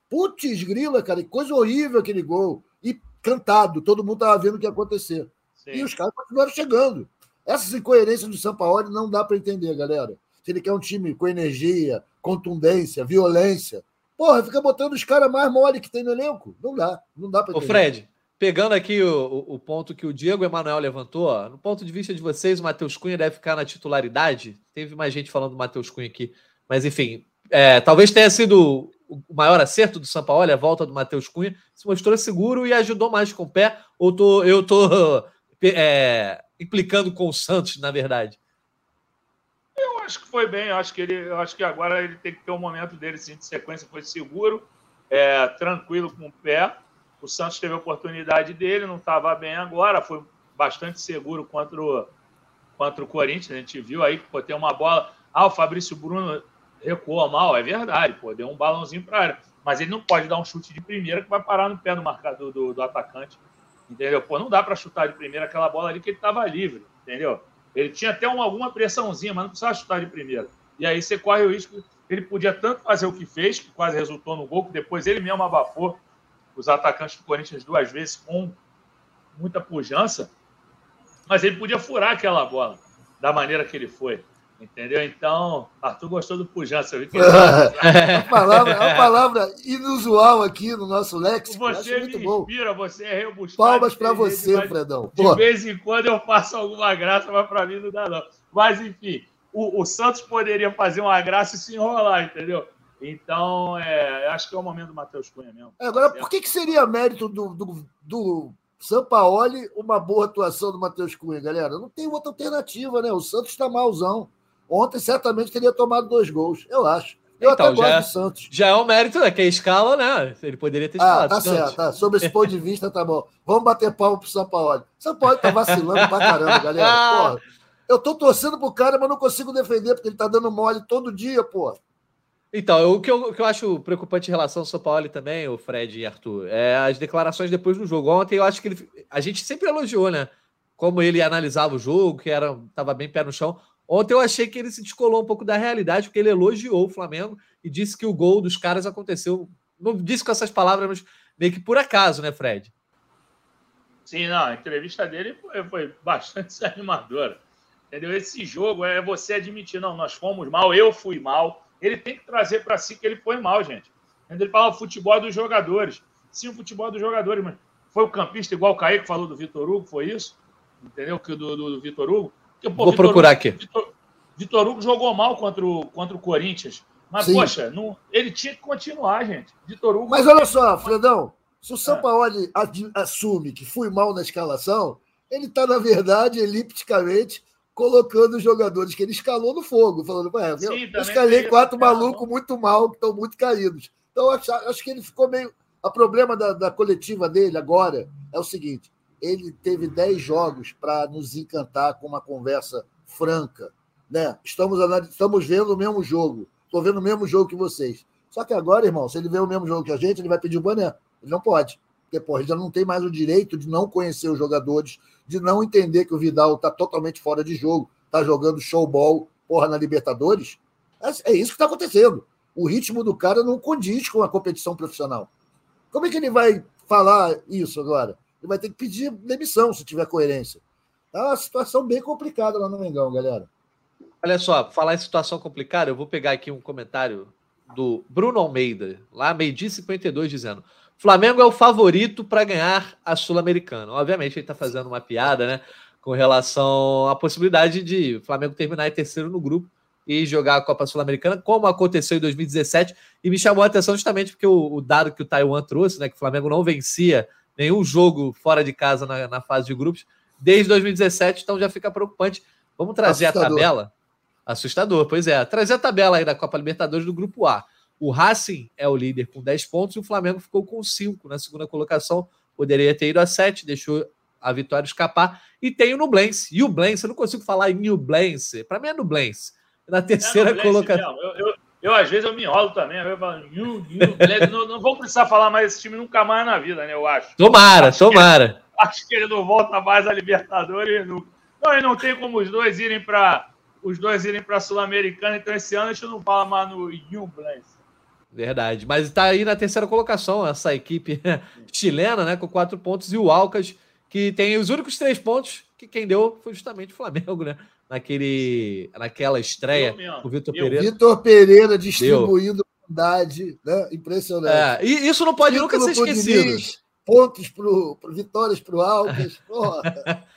Putz, grila, cara, que coisa horrível aquele gol. E cantado, todo mundo estava vendo o que ia acontecer. Sim. E os caras continuaram chegando. Essas incoerências do Sampaoli não dá para entender, galera. Se ele quer um time com energia, contundência, violência, porra, fica botando os caras mais mole que tem no elenco. Não dá, não dá para entender. Ô, Fred, pegando aqui o, o, ponto que o Diego Emanuel levantou, no ponto de vista de vocês, o Matheus Cunha deve ficar na titularidade. Teve mais gente falando do Matheus Cunha aqui, mas enfim, é, talvez tenha sido o maior acerto do São Paulo, a volta do Matheus Cunha, se mostrou seguro e ajudou mais com o pé, ou tô, eu tô é, implicando com o Santos, na verdade? Eu acho que foi bem, eu acho que ele, eu acho que agora ele tem que ter um momento dele sim, de sequência, foi seguro, é, tranquilo com o pé o Santos teve a oportunidade dele, não estava bem agora, foi bastante seguro contra o, contra o Corinthians. A gente viu aí que pô, tem uma bola. Ah, o Fabrício Bruno recuou mal, é verdade, pô, deu um balãozinho para área. Mas ele não pode dar um chute de primeira que vai parar no pé do marcador do, do atacante. Entendeu? Pô, não dá para chutar de primeira aquela bola ali que ele estava livre, entendeu? Ele tinha até uma, alguma pressãozinha, mas não precisava chutar de primeira. E aí você corre o risco. Ele podia tanto fazer o que fez, que quase resultou no gol, que depois ele mesmo abafou os atacantes do Corinthians duas vezes com muita pujança, mas ele podia furar aquela bola da maneira que ele foi. Entendeu? Então, Arthur gostou do pujança. Viu? é, uma palavra, é uma palavra inusual aqui no nosso Lex. Você me inspira, bom. você é rebuscado. Palmas para você, mas, Fredão. De vez em quando eu faço alguma graça, mas para mim não dá, não. Mas, enfim, o, o Santos poderia fazer uma graça e se enrolar, entendeu? Então, é, acho que é o momento do Matheus Cunha mesmo. É, agora, por que, que seria mérito do, do, do Sampaoli uma boa atuação do Matheus Cunha, galera? Não tem outra alternativa, né? O Santos está malzão. Ontem certamente teria tomado dois gols, eu acho. Eu então, até gosto já, do Santos. Já é um mérito, né? Que é escala, né? Ele poderia ter escalado. Ah, tá certo, tá. Sob esse ponto de vista, tá bom. Vamos bater palma pro São Paulo. São Paulo tá vacilando pra caramba, galera. Porra, eu tô torcendo pro cara, mas não consigo defender, porque ele tá dando mole todo dia, pô. Então, o que, eu, o que eu acho preocupante em relação ao São Paulo também, o Fred e Arthur, é as declarações depois do jogo. Ontem eu acho que ele, a gente sempre elogiou, né? Como ele analisava o jogo, que era estava bem pé no chão. Ontem eu achei que ele se descolou um pouco da realidade, porque ele elogiou o Flamengo e disse que o gol dos caras aconteceu. Não disse com essas palavras, mas meio que por acaso, né, Fred? Sim, não, a entrevista dele foi, foi bastante animadora. Entendeu? Esse jogo é você admitir, não, nós fomos mal, eu fui mal ele tem que trazer para si que ele foi mal, gente. Ele fala o futebol dos jogadores. Sim, o futebol dos jogadores, mas foi o campista igual o Kaique falou do Vitor Hugo, foi isso? entendeu? Que do, do, do Vitor Hugo. Porque, pô, Vou Vitor procurar Hugo, aqui. Vitor, Vitor, Hugo jogou mal contra o, contra o Corinthians. Mas, Sim. poxa, não, ele tinha que continuar, gente. Vitor Hugo. Mas olha só, Fredão, se o Sampaoli é. assume que fui mal na escalação, ele está, na verdade, elipticamente colocando os jogadores que ele escalou no fogo, falando, Ué, Sim, eu, eu escalei quatro malucos muito mal, que estão muito caídos. Então, acho, acho que ele ficou meio. O problema da, da coletiva dele agora é o seguinte: ele teve dez jogos para nos encantar com uma conversa franca. Né? Estamos, estamos vendo o mesmo jogo. Estou vendo o mesmo jogo que vocês. Só que agora, irmão, se ele vê o mesmo jogo que a gente, ele vai pedir o boné. Ele não pode. Porque, ele já não tem mais o direito de não conhecer os jogadores, de não entender que o Vidal está totalmente fora de jogo, está jogando showball, porra, na Libertadores. É, é isso que está acontecendo. O ritmo do cara não condiz com a competição profissional. Como é que ele vai falar isso agora? Ele vai ter que pedir demissão se tiver coerência. É uma situação bem complicada lá no Mengão, galera. Olha só, falar em situação complicada, eu vou pegar aqui um comentário do Bruno Almeida, lá meio-dia 52, dizendo: Flamengo é o favorito para ganhar a Sul-Americana. Obviamente, ele está fazendo uma piada, né? Com relação à possibilidade de o Flamengo terminar em terceiro no grupo e jogar a Copa Sul-Americana, como aconteceu em 2017. E me chamou a atenção justamente porque o, o, dado que o Taiwan trouxe, né? Que o Flamengo não vencia nenhum jogo fora de casa na, na fase de grupos desde 2017, então já fica preocupante. Vamos trazer Assustador. a tabela. Assustador, pois é. Trazer a tabela aí da Copa Libertadores do Grupo A. O Racing é o líder com 10 pontos e o Flamengo ficou com 5 na segunda colocação. Poderia ter ido a 7, deixou a vitória escapar. E tem o Nublense. E o Blense, eu não consigo falar em Nublense. Para mim é Nublense. Na terceira é colocação. Eu, eu, eu, às vezes, eu me enrolo também. Eu falo, New, New, não, não vou precisar falar mais desse time nunca mais na vida, né? Eu acho. Tomara, acho tomara. Que acho que ele não volta mais a Libertadores. Não, não, e não tem como os dois irem para os dois irem para a Sul-Americana. Então, esse ano a gente não fala mais no New Blense. Verdade. Mas está aí na terceira colocação essa equipe chilena, né? Com quatro pontos, e o Alcas, que tem os únicos três pontos que quem deu foi justamente o Flamengo, né? Naquele, naquela estreia, o Vitor Pereira. Vitor Pereira distribuindo bondade, né? Impressionante. É, e isso não pode Título nunca ser esquecido. Diniz, pontos para vitórias para o Alcas.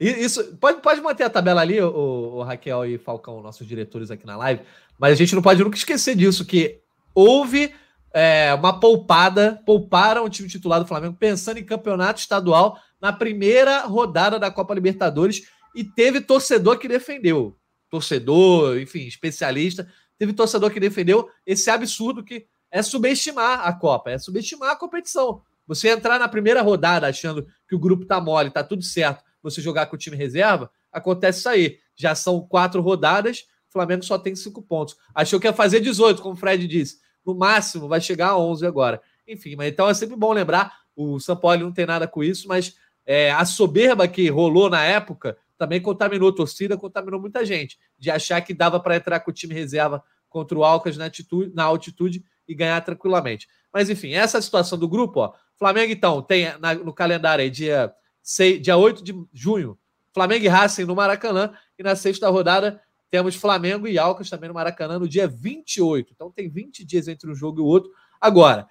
Isso, pode, pode manter a tabela ali, o, o, Raquel e Falcão, nossos diretores aqui na live, mas a gente não pode nunca esquecer disso, que houve é, uma poupada, pouparam o time titular do Flamengo pensando em campeonato estadual na primeira rodada da Copa Libertadores e teve torcedor que defendeu. Torcedor, enfim, especialista, teve torcedor que defendeu esse absurdo que é subestimar a Copa, é subestimar a competição. Você entrar na primeira rodada achando que o grupo tá mole, tá tudo certo, você jogar com o time reserva, acontece isso aí. Já são quatro rodadas, o Flamengo só tem cinco pontos. Achou que ia fazer 18, como o Fred disse. No máximo, vai chegar a 11 agora. Enfim, mas então é sempre bom lembrar: o São Paulo não tem nada com isso, mas é, a soberba que rolou na época também contaminou a torcida, contaminou muita gente, de achar que dava para entrar com o time reserva contra o Alcas na, atitude, na altitude e ganhar tranquilamente. Mas enfim, essa é situação do grupo, ó. Flamengo, então, tem na, no calendário aí, dia, 6, dia 8 de junho, Flamengo e Racing no Maracanã, e na sexta rodada temos Flamengo e Alcas também no Maracanã no dia 28. Então tem 20 dias entre um jogo e o outro. Agora,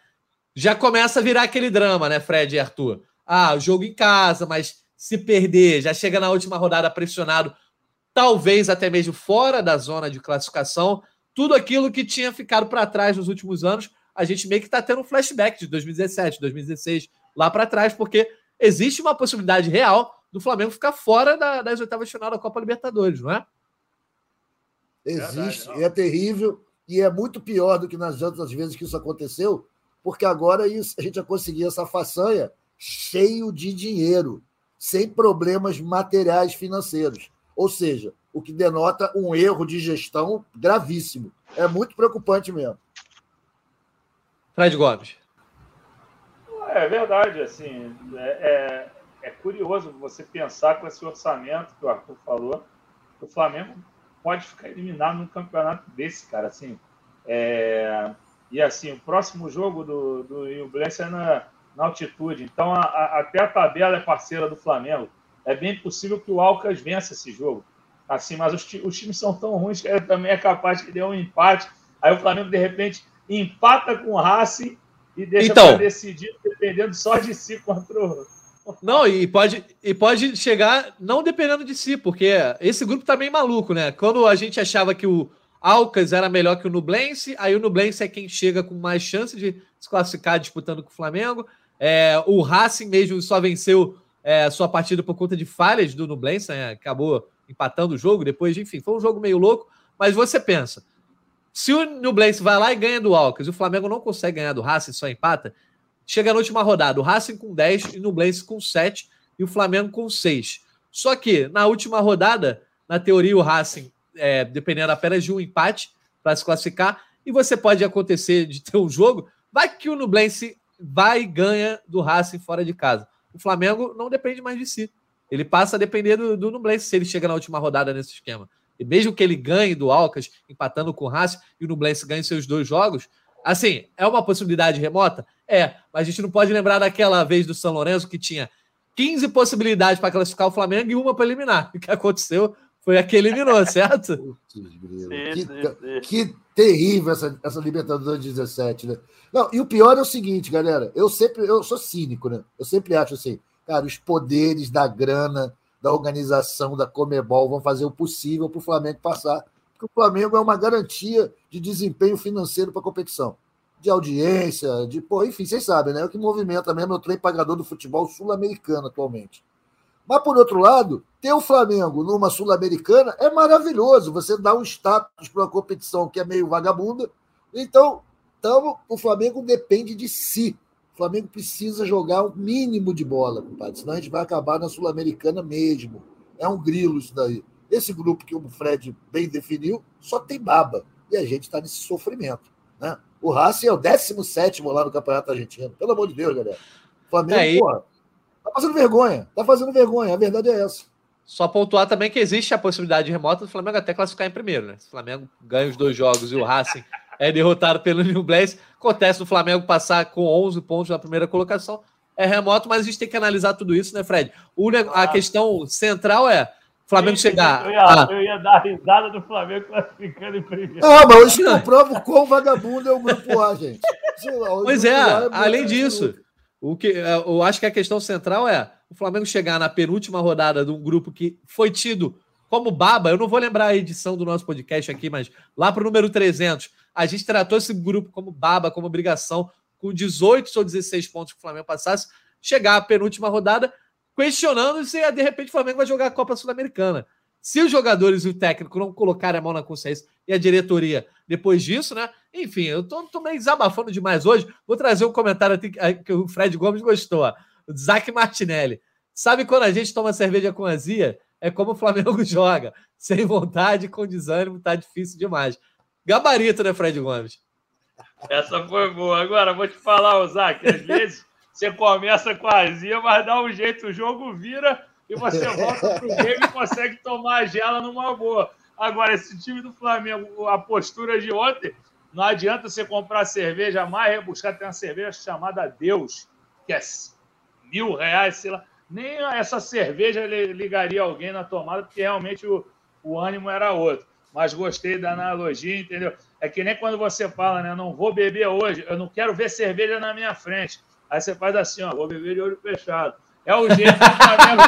já começa a virar aquele drama, né, Fred e Arthur? Ah, o jogo em casa, mas se perder, já chega na última rodada pressionado, talvez até mesmo fora da zona de classificação. Tudo aquilo que tinha ficado para trás nos últimos anos, a gente meio que está tendo um flashback de 2017, 2016, lá para trás, porque existe uma possibilidade real do Flamengo ficar fora da, das oitavas de final da Copa Libertadores, não é? Existe, Verdade, é terrível e é muito pior do que nas outras vezes que isso aconteceu, porque agora isso, a gente já conseguiu essa façanha cheio de dinheiro, sem problemas materiais financeiros. Ou seja, o que denota um erro de gestão gravíssimo. É muito preocupante mesmo. Fred Gomes. É verdade, assim, é, é, é curioso você pensar com esse orçamento que o Arthur falou, o Flamengo pode ficar eliminado num campeonato desse, cara. Assim, é... E assim, o próximo jogo do, do Iublense é na, na altitude. Então, a, a, até a tabela é parceira do Flamengo. É bem possível que o Alcas vença esse jogo. Assim, mas os, os times são tão ruins que ele também é capaz de dar um empate. Aí o Flamengo, de repente, empata com o Racing e deixa então, para decidir, dependendo só de si contra o, Não, e pode, e pode chegar não dependendo de si, porque esse grupo tá meio maluco, né? Quando a gente achava que o Alcas era melhor que o Nublense, aí o Nublense é quem chega com mais chance de se classificar disputando com o Flamengo. É, o Racing mesmo só venceu é, sua partida por conta de falhas do Nublense, né? acabou empatando o jogo depois, enfim, foi um jogo meio louco, mas você pensa, se o Nublense vai lá e ganha do Alcas o Flamengo não consegue ganhar do Racing, só empata, chega na última rodada, o Racing com 10 e o Nublense com 7 e o Flamengo com 6. Só que na última rodada, na teoria, o Racing, é, dependendo apenas de um empate para se classificar, e você pode acontecer de ter um jogo, vai que o Nublense vai e ganha do Racing fora de casa. O Flamengo não depende mais de si. Ele passa a depender do, do Nublense se ele chega na última rodada nesse esquema. E mesmo que ele ganhe do Alcas, empatando com o Racing, e o Nublense ganhe seus dois jogos, assim, é uma possibilidade remota? É, mas a gente não pode lembrar daquela vez do São Lourenço que tinha 15 possibilidades para classificar o Flamengo e uma para eliminar. O que aconteceu foi a que eliminou, certo? que, que, terrível essa, essa Libertadores 17, né? Não, e o pior é o seguinte, galera. Eu sempre, eu sou cínico, né? Eu sempre acho assim, cara, os poderes da grana, da organização, da Comebol vão fazer o possível para o Flamengo passar. Porque o Flamengo é uma garantia de desempenho financeiro para a competição de audiência, de, pô, enfim, vocês sabem, né? O que movimenta mesmo é o trem pagador do futebol sul-americano atualmente. Mas, por outro lado, ter o Flamengo numa Sul-Americana é maravilhoso. Você dá um status para uma competição que é meio vagabunda. Então, então, o Flamengo depende de si. O Flamengo precisa jogar o um mínimo de bola, compadre. Senão a gente vai acabar na Sul-Americana mesmo. É um grilo isso daí. Esse grupo que o Fred bem definiu só tem baba. E a gente está nesse sofrimento. Né? O Racing é o 17 lá no Campeonato Argentino. Pelo amor de Deus, galera. O Flamengo, é, porra, tá fazendo vergonha. Tá fazendo vergonha. A verdade é essa. Só pontuar também que existe a possibilidade remota do Flamengo até classificar em primeiro, né? Se o Flamengo ganha os dois jogos e o Racing é derrotado pelo New Blaze, acontece do Flamengo passar com 11 pontos na primeira colocação. É remoto, mas a gente tem que analisar tudo isso, né, Fred? O, a questão central é Flamengo chegar. Eu ia, ah. eu ia dar risada do Flamengo classificando em primeiro. Ah, mas hoje eu provo quão vagabundo é o grupo A, gente. Pois é, é além disso, o que, é, eu acho que a questão central é o Flamengo chegar na penúltima rodada de um grupo que foi tido como baba. Eu não vou lembrar a edição do nosso podcast aqui, mas lá para o número 300, a gente tratou esse grupo como baba, como obrigação, com 18 ou 16 pontos que o Flamengo passasse, chegar à penúltima rodada questionando se de repente o Flamengo vai jogar a Copa Sul-Americana. Se os jogadores e o técnico não colocarem a mão na consciência e a diretoria depois disso, né? Enfim, eu tô, tô meio desabafando demais hoje. Vou trazer um comentário aqui que o Fred Gomes gostou. Ó. O Zac Martinelli. Sabe quando a gente toma cerveja com azia? É como o Flamengo joga. Sem vontade, com desânimo, tá difícil demais. Gabarito, né, Fred Gomes? Essa foi boa. Agora, vou te falar, Zac, às vezes você começa com a azia, mas dá um jeito, o jogo vira e você volta para o game e consegue tomar a gela numa boa. Agora, esse time do Flamengo, a postura de ontem, não adianta você comprar cerveja mais rebuscar, tem uma cerveja chamada Deus, que é mil reais, sei lá. Nem essa cerveja ligaria alguém na tomada, porque realmente o, o ânimo era outro. Mas gostei da analogia, entendeu? É que nem quando você fala, né? Não vou beber hoje, eu não quero ver cerveja na minha frente. Aí você faz assim, ó, vou beber de olho fechado. É o jeito do Flamengo.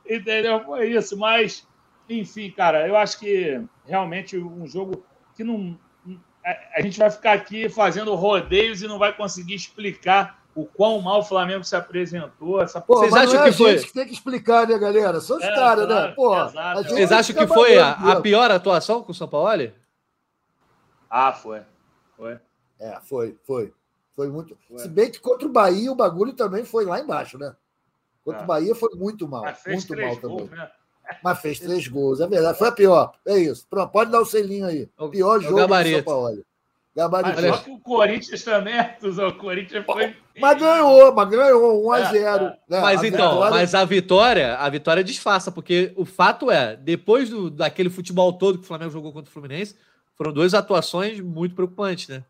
Entendeu? Foi isso. Mas, enfim, cara, eu acho que realmente um jogo que não. A gente vai ficar aqui fazendo rodeios e não vai conseguir explicar o quão mal o Flamengo se apresentou. Essa... Pô, Vocês acham é que foi? que tem que explicar, né, galera? São os é, caras, né? Pô, Vocês acham que foi a, a, pior atuação com o São Paulo? Ah, foi. Foi. É, foi, foi. Foi muito. Ué. Se bem que contra o Bahia o bagulho também foi lá embaixo, né? Contra é. o Bahia foi muito mal. Muito mal também. Né? Mas fez três gols, é verdade. Foi a pior. É isso. Pronto, pode dar o selinho aí. O pior jogo do São Paulo. Gabarito. Mas só que o Corinthians também, o Corinthians foi. Mas ganhou, mas ganhou 1 a 0 é, é. Né? Mas a então, vitória... mas a vitória, a vitória disfarça, porque o fato é, depois do, daquele futebol todo que o Flamengo jogou contra o Fluminense, foram duas atuações muito preocupantes, né?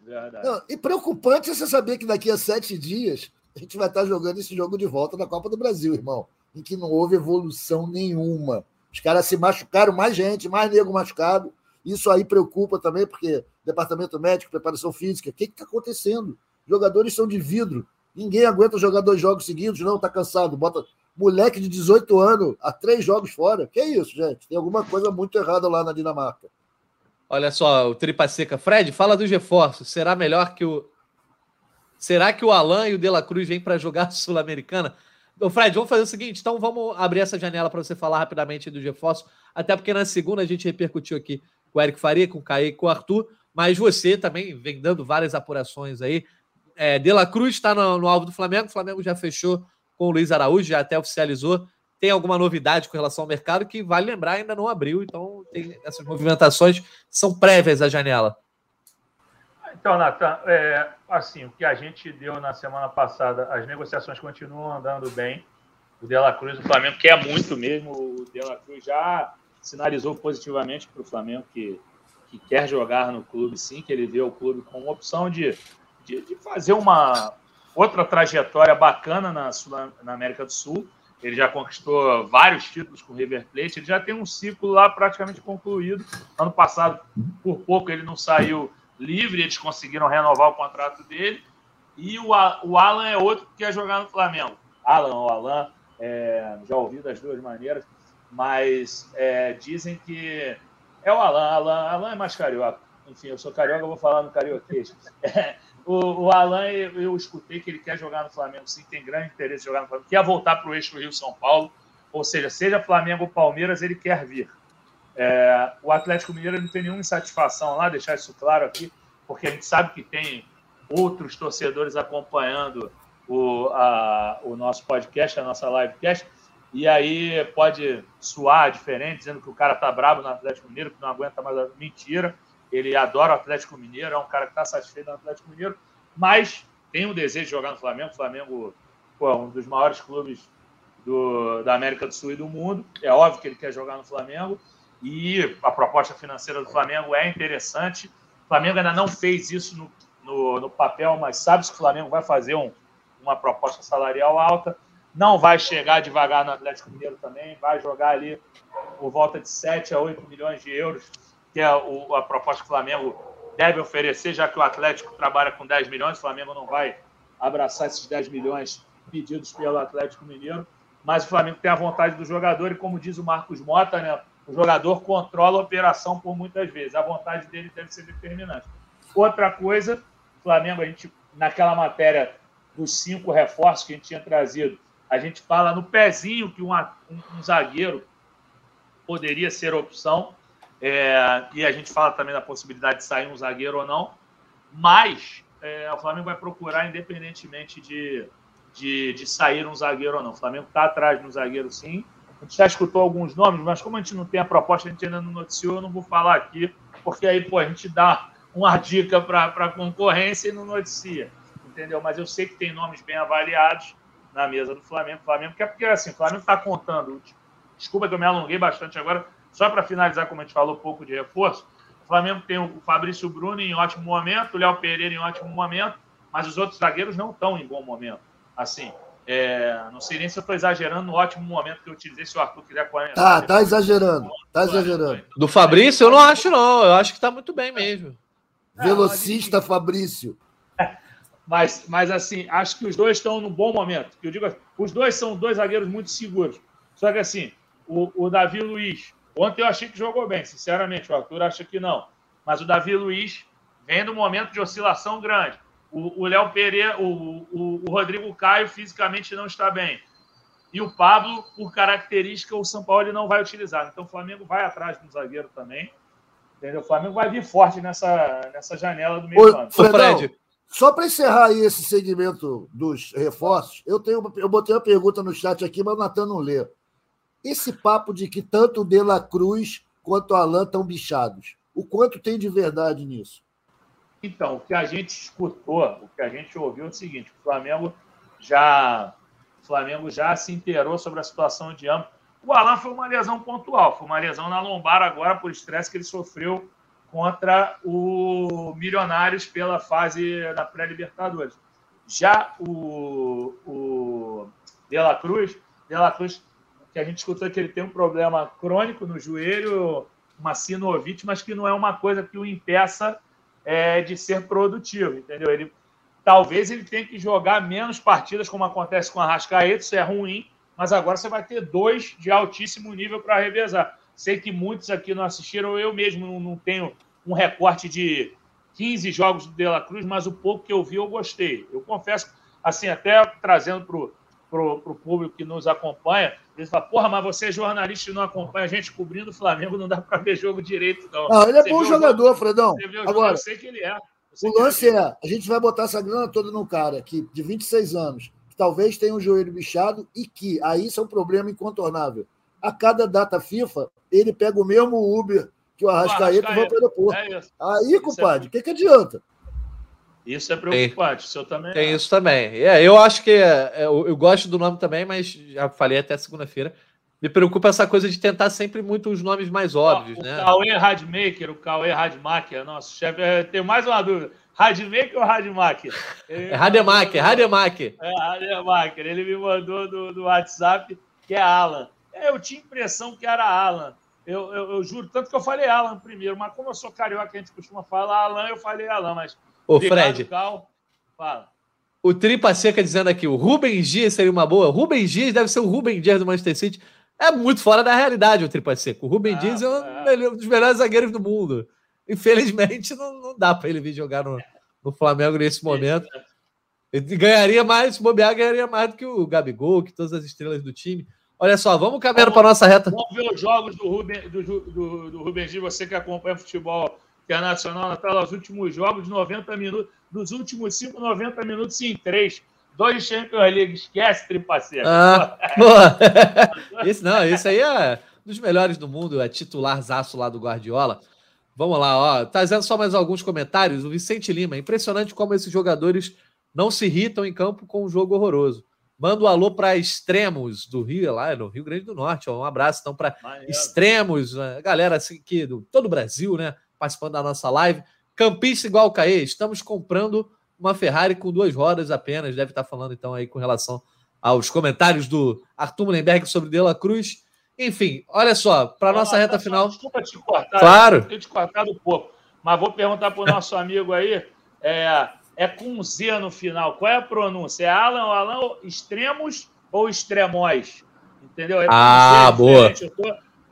Verdade. Não, e preocupante é você saber que daqui a sete dias a gente vai estar jogando esse jogo de volta na Copa do Brasil, irmão, em que não houve evolução nenhuma. Os caras se machucaram, mais gente, mais nego machucado. Isso aí preocupa também, porque departamento médico, preparação física, o que está acontecendo? Jogadores são de vidro. Ninguém aguenta jogar dois jogos seguidos, não, tá cansado. Bota moleque de 18 anos a três jogos fora. Que isso, gente? Tem alguma coisa muito errada lá na Dinamarca. Olha só, o Tripa Seca. Fred, fala dos reforços. Será melhor que o. Será que o Alan e o De La Cruz vêm para jogar Sul-Americana? Ô, Fred, vamos fazer o seguinte: então vamos abrir essa janela para você falar rapidamente do reforço. Até porque na segunda a gente repercutiu aqui com o Eric Faria, com o Caí com o Arthur. Mas você também vem dando várias apurações aí. É, De La Cruz está no, no, alvo do Flamengo. O Flamengo já fechou com o Luiz Araújo, já até oficializou. Tem alguma novidade com relação ao mercado que, vale lembrar, ainda não abriu. Então, tem essas movimentações são prévias à janela. Então, Natan, é, assim, o que a gente deu na semana passada, as negociações continuam andando bem. O De La Cruz, o Flamengo quer muito mesmo. O De La Cruz já sinalizou positivamente para o Flamengo que que quer jogar no clube, sim, que ele vê o clube como opção de, de, de fazer uma outra trajetória bacana na, Sul, na América do Sul. Ele já conquistou vários títulos com o River Plate, ele já tem um ciclo lá praticamente concluído. Ano passado, por pouco, ele não saiu livre, eles conseguiram renovar o contrato dele. E o, o Alan é outro que quer jogar no Flamengo. Alan ou Alan, é, já ouvi das duas maneiras, mas é, dizem que é o Alan. Alan, Alan é mais carioca. Enfim, eu sou carioca, eu vou falar no carioquês. É, o, o Alan, eu, eu, escutei que ele quer jogar no Flamengo, sim, tem grande interesse em jogar no Flamengo, quer voltar para o eixo Rio-São Paulo, ou seja, seja Flamengo ou Palmeiras, ele quer vir. É, o Atlético Mineiro não tem nenhuma insatisfação lá, deixar isso claro aqui, porque a gente sabe que tem outros torcedores acompanhando o, a, o nosso podcast, a nossa livecast, e aí pode suar diferente, dizendo que o cara tá brabo no Atlético Mineiro, que não aguenta mais a mentira. Ele adora o Atlético Mineiro, é um cara que está satisfeito no Atlético Mineiro, mas tem o desejo de jogar no Flamengo. O Flamengo pô, é um dos maiores clubes do, da América do Sul e do mundo. É óbvio que ele quer jogar no Flamengo e a proposta financeira do Flamengo é interessante. O Flamengo ainda não fez isso no, no, no papel, mas sabe que o Flamengo vai fazer um, uma proposta salarial alta não vai chegar devagar no Atlético Mineiro também, vai jogar ali por volta de 7 a 8 milhões de euros, que é o, a proposta que o Flamengo deve oferecer, já que o Atlético trabalha com 10 milhões, o Flamengo não vai abraçar esses 10 milhões pedidos pelo Atlético Mineiro, mas o Flamengo tem a vontade do jogador e, como diz o Marcos Mota, né, o jogador controla a operação por muitas vezes, a vontade dele deve ser determinante. Outra coisa, o Flamengo, a gente, naquela matéria dos cinco reforços que a gente tinha trazido, a gente fala no pezinho que um, um, um zagueiro poderia ser opção, é, e a gente fala também da possibilidade de sair um zagueiro ou não, mas é, o Flamengo vai procurar, independentemente de, de, de sair um zagueiro ou não. O Flamengo está atrás de um zagueiro, sim. A gente já escutou alguns nomes, mas como a gente não tem a proposta, a gente ainda não noticiou, eu não vou falar aqui, porque aí pô, a gente dá uma dica para a concorrência e não noticia, entendeu? Mas eu sei que tem nomes bem avaliados na mesa do Flamengo. Flamengo, que é porque assim, o Flamengo está contando. Desculpa que eu me alonguei bastante agora, só para finalizar, como a gente falou, um pouco de reforço. O Flamengo tem o Fabrício Bruno em ótimo momento, o Léo Pereira em ótimo momento, mas os outros zagueiros não estão em bom momento. Assim, é, não sei nem se eu estou exagerando no ótimo momento que eu utilizei, se o Arthur quiser comentar. Tá, tá exagerando. Tá exagerando. Do Fabrício, eu não acho, não. Eu acho que está muito bem mesmo. Velocista Fabrício. Mas, mas assim, acho que os dois estão num bom momento. Eu digo, os dois são dois zagueiros muito seguros. Só que assim, o, o Davi Luiz, ontem eu achei que jogou bem, sinceramente. O Arthur acha que não. Mas o Davi Luiz vem num momento de oscilação grande. O Léo Pereira, o, o, o Rodrigo Caio fisicamente não está bem. E o Pablo, por característica, o São Paulo não vai utilizar. Então o Flamengo vai atrás do zagueiro também. Entendeu? O Flamengo vai vir forte nessa, nessa janela do meio ano. Fred, só para encerrar aí esse segmento dos reforços, eu, tenho, eu botei uma pergunta no chat aqui, mas o Natan não lê. Esse papo de que tanto o De La Cruz quanto o Alain estão bichados, o quanto tem de verdade nisso? Então, o que a gente escutou, o que a gente ouviu é o seguinte: o Flamengo já, o Flamengo já se inteirou sobre a situação de ambos. O Alain foi uma lesão pontual, foi uma lesão na lombar agora por estresse que ele sofreu contra o Milionários pela fase da pré-Libertadores. Já o, o De La Cruz, De La Cruz, que a gente escutou que ele tem um problema crônico no joelho, uma sinovite, mas que não é uma coisa que o impeça é, de ser produtivo, entendeu? Ele talvez ele tenha que jogar menos partidas, como acontece com a Rascaeta, isso é ruim, mas agora você vai ter dois de altíssimo nível para revezar. Sei que muitos aqui não assistiram, eu mesmo não tenho um recorte de 15 jogos do De La Cruz, mas o pouco que eu vi eu gostei. Eu confesso, assim, até trazendo para o público que nos acompanha, eles falam, porra, mas você é jornalista e não acompanha a gente cobrindo o Flamengo, não dá para ver jogo direito, não. Não, ele é você bom jogador, jogo, Fredão. Agora, eu sei que ele é. O lance é, a gente vai botar essa grana toda num cara que, de 26 anos, que talvez tenha um joelho bichado e que, aí isso é um problema incontornável. A cada data FIFA, ele pega o mesmo Uber que o Arrascaeta e vai para o aeroporto. É aí, compadre, o é... que, que adianta? Isso é preocupante. Tem, também tem é. isso também. É, eu acho que é, eu, eu, gosto do nome também, mas já falei até segunda-feira. Me preocupa essa coisa de tentar sempre muito os nomes mais óbvios, o né? O Cauê Radmaker, o Cauê Radmacher, nosso chefe. É, tem mais uma dúvida. Radmaker ou Radmacher? É Rademacher, Rademacher. É, Rademacher. Ele me mandou do, do WhatsApp que é Alan. É, eu tinha impressão que era Alan. Eu, eu, eu, juro, tanto que eu falei Alan primeiro, mas como eu sou carioca, a gente costuma falar Alan, eu falei Alan, mas. Ô, Fred. Cal, fala. O Tripa Seca dizendo aqui, o Rubem Dias seria uma boa. Rubem Dias deve ser o Rubem Dias do Manchester City. É muito fora da realidade o Tripa Seca. O Rubem ah, Dias é um, é um, dos melhores zagueiros do mundo. Infelizmente, não, não dá para ele vir jogar no, no Flamengo nesse momento. Ele ganharia mais, se bobear, ganharia mais do que o Gabigol, que todas as estrelas do time. Olha só, vamos caminhando para nossa reta. Vamos ver os jogos do Rubem, do, do, do Gil, você que acompanha futebol internacional na tela, os últimos jogos de 90 minutos, dos últimos 5, 90 minutos em 3. Dois Champions League, esquece, tripaceiro. Ah, esse não, esse aí é dos melhores do mundo, é titularzaço lá do Guardiola. Vamos lá, ó. Tá dizendo só mais alguns comentários. O Vicente Lima, impressionante como esses jogadores não se irritam em campo com um jogo horroroso. Manda um alô para extremos do Rio, lá no Rio Grande do Norte. Ó, um abraço então para extremos, né? galera assim, que do todo o Brasil, né? Participando da nossa live. Campista igual o Caê, estamos comprando uma Ferrari com duas rodas apenas. Deve estar falando então aí com relação aos comentários do Arthur Mullenberg sobre De La Cruz. Enfim, olha só, para nossa reta final. Desculpa te cortar, claro. eu te cortado um pouco, mas vou perguntar para o nosso amigo aí. É, é com Z no final. Qual é a pronúncia? É Alan ou Alan extremos ou extremóis? Entendeu? É ah, boa.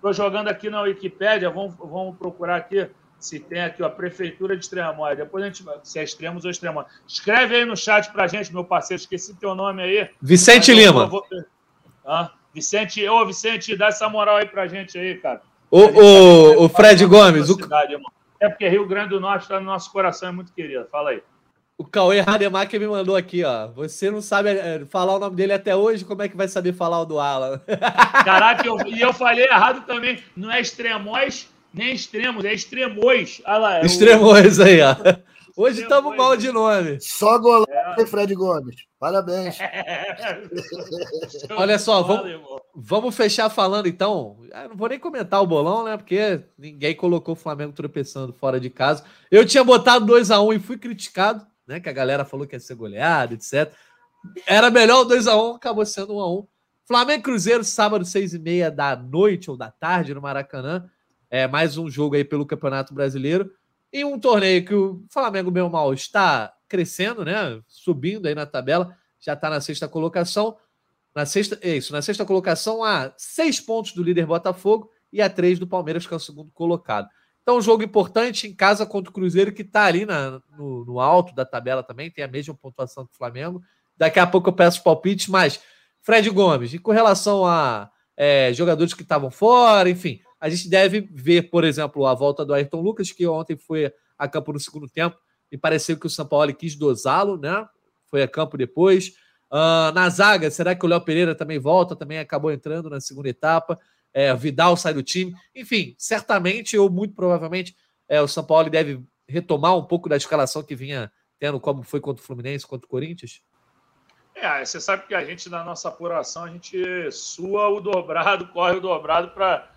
Tô, jogando aqui na Wikipédia, vamos, vamos procurar aqui se tem aqui ó, a Prefeitura de Extremóis. Depois a gente se é extremos ou extremóis. Escreve aí no chat pra gente, meu parceiro. Esqueci teu nome aí. Vicente Lima. Vou... Ah, Vicente, ô Vicente, dá essa moral aí pra gente aí, cara. O, o, o Fred Gomes. O... Cidade, é porque Rio Grande do Norte está no nosso coração, é muito querido. Fala aí. O Cauê Rademacher me mandou aqui, ó. Você não sabe é, falar o nome dele até hoje, como é que vai saber falar o do Alan? Caraca, eu, e eu falei errado também. Não é extremóis, nem extremos, é extremões. Olha lá, é extremões o... aí, ó. Hoje estamos mal de nome. Só golaço, é. Fred Gomes. Parabéns. Olha só, vamos, vamos fechar falando então. Eu não vou nem comentar o bolão, né? Porque ninguém colocou o Flamengo tropeçando fora de casa. Eu tinha botado 2 a 1 um e fui criticado né? Que a galera falou que ia ser goleado, etc. Era melhor o 2x1, acabou sendo 1x1. Flamengo Cruzeiro, sábado, 6h30 da noite ou da tarde no Maracanã. É mais um jogo aí pelo Campeonato Brasileiro. E um torneio que o Flamengo, ou mal, está crescendo, né? Subindo aí na tabela. Já está na sexta colocação. Na sexta, é isso, na sexta colocação, há seis pontos do líder Botafogo e a três do Palmeiras, que é o segundo colocado. Então, um jogo importante em casa contra o Cruzeiro, que está ali na, no, no, alto da tabela também, tem a mesma pontuação que o Flamengo. Daqui a pouco eu peço palpites, mas Fred Gomes, e com relação a é, jogadores que estavam fora, enfim, a gente deve ver, por exemplo, a volta do Ayrton Lucas, que ontem foi a campo no segundo tempo, e pareceu que o São Paulo quis dosá-lo, né? Foi a campo depois. Uh, na zaga, será que o Léo Pereira também volta? Também acabou entrando na segunda etapa é, Vidal sai do time. Enfim, certamente ou muito provavelmente é, o São Paulo deve retomar um pouco da escalação que vinha tendo, como foi contra o Fluminense, contra o Corinthians? É, você sabe que a gente, na nossa apuração, a gente sua o dobrado, corre o dobrado para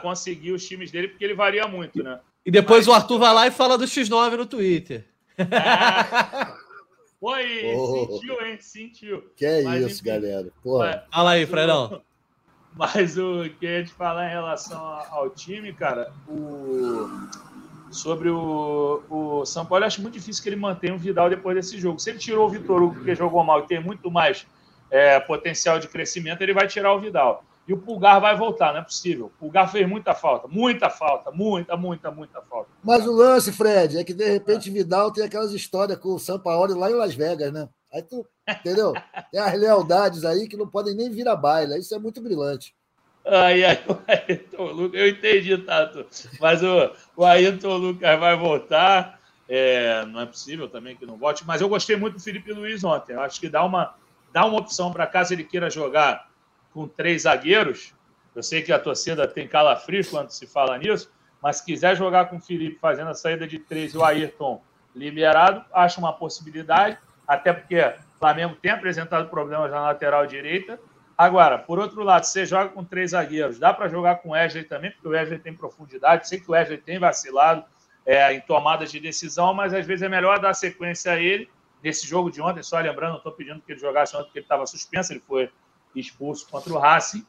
conseguir os times dele, porque ele varia muito, né? E depois Mas... o Arthur vai lá e fala do X9 no Twitter. É... Foi, oh. sentiu, hein? Sentiu. Que é Mas, isso, enfim, galera. Porra. Fala aí, Fredão. Mas o que eu ia te falar em relação ao time, cara, o, sobre o, o São Paulo. Eu acho muito difícil que ele mantenha o Vidal depois desse jogo. Se ele tirou o Vitor Hugo porque jogou mal e tem muito mais é, potencial de crescimento, ele vai tirar o Vidal. E o Pulgar vai voltar, não é possível. O Pulgar fez muita falta, muita falta, muita, muita, muita falta. Mas o lance, Fred, é que de repente Vidal tem aquelas histórias com o São Paulo lá em Las Vegas, né? Aí tu, entendeu? Tem as lealdades aí que não podem nem vir a baila. Isso é muito brilhante. Ai, ai, o Ayrton Lucas, eu entendi, Tato. Mas o, o Ayrton Lucas vai voltar. É, não é possível também que não volte, mas eu gostei muito do Felipe Luiz ontem. Eu acho que dá uma, dá uma opção para caso ele queira jogar com três zagueiros. Eu sei que a torcida tem calafrios quando se fala nisso, mas se quiser jogar com o Felipe fazendo a saída de três e o Ayrton liberado, acho uma possibilidade, até porque o Flamengo tem apresentado problemas na lateral direita. Agora, por outro lado, você joga com três zagueiros, dá para jogar com o Wesley também, porque o Wesley tem profundidade. Sei que o Wesley tem vacilado é, em tomadas de decisão, mas às vezes é melhor dar sequência a ele. Nesse jogo de ontem, só lembrando, não estou pedindo que ele jogasse ontem, porque ele estava suspenso, ele foi expulso contra o Racing,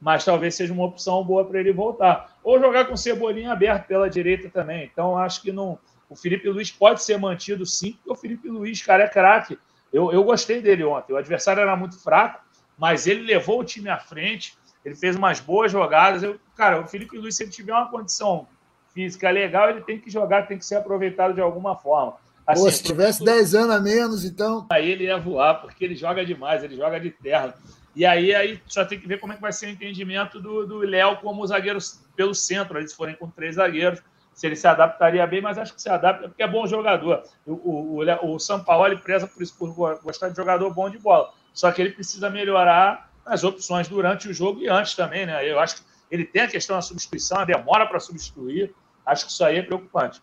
mas talvez seja uma opção boa para ele voltar. Ou jogar com Cebolinha aberto pela direita também. Então, acho que não. O Felipe Luiz pode ser mantido sim, porque o Felipe Luiz, cara, é craque. Eu, eu gostei dele ontem. O adversário era muito fraco, mas ele levou o time à frente, ele fez umas boas jogadas. Eu, cara, o Felipe Luiz, se ele tiver uma condição física legal, ele tem que jogar, tem que ser aproveitado de alguma forma. Assim, Pô, se tivesse 10 anos a menos, então. Aí ele ia voar, porque ele joga demais, ele joga de terra. E aí, aí só tem que ver como é que vai ser o entendimento do Léo como zagueiro pelo centro. Eles forem com três zagueiros, se ele se adaptaria bem, mas acho que se adapta porque é bom jogador. O, o, o, o São Paulo ele preza por isso, por gostar de jogador bom de bola. Só que ele precisa melhorar as opções durante o jogo e antes também, né? Eu acho que ele tem a questão da substituição, a demora para substituir. Acho que isso aí é preocupante.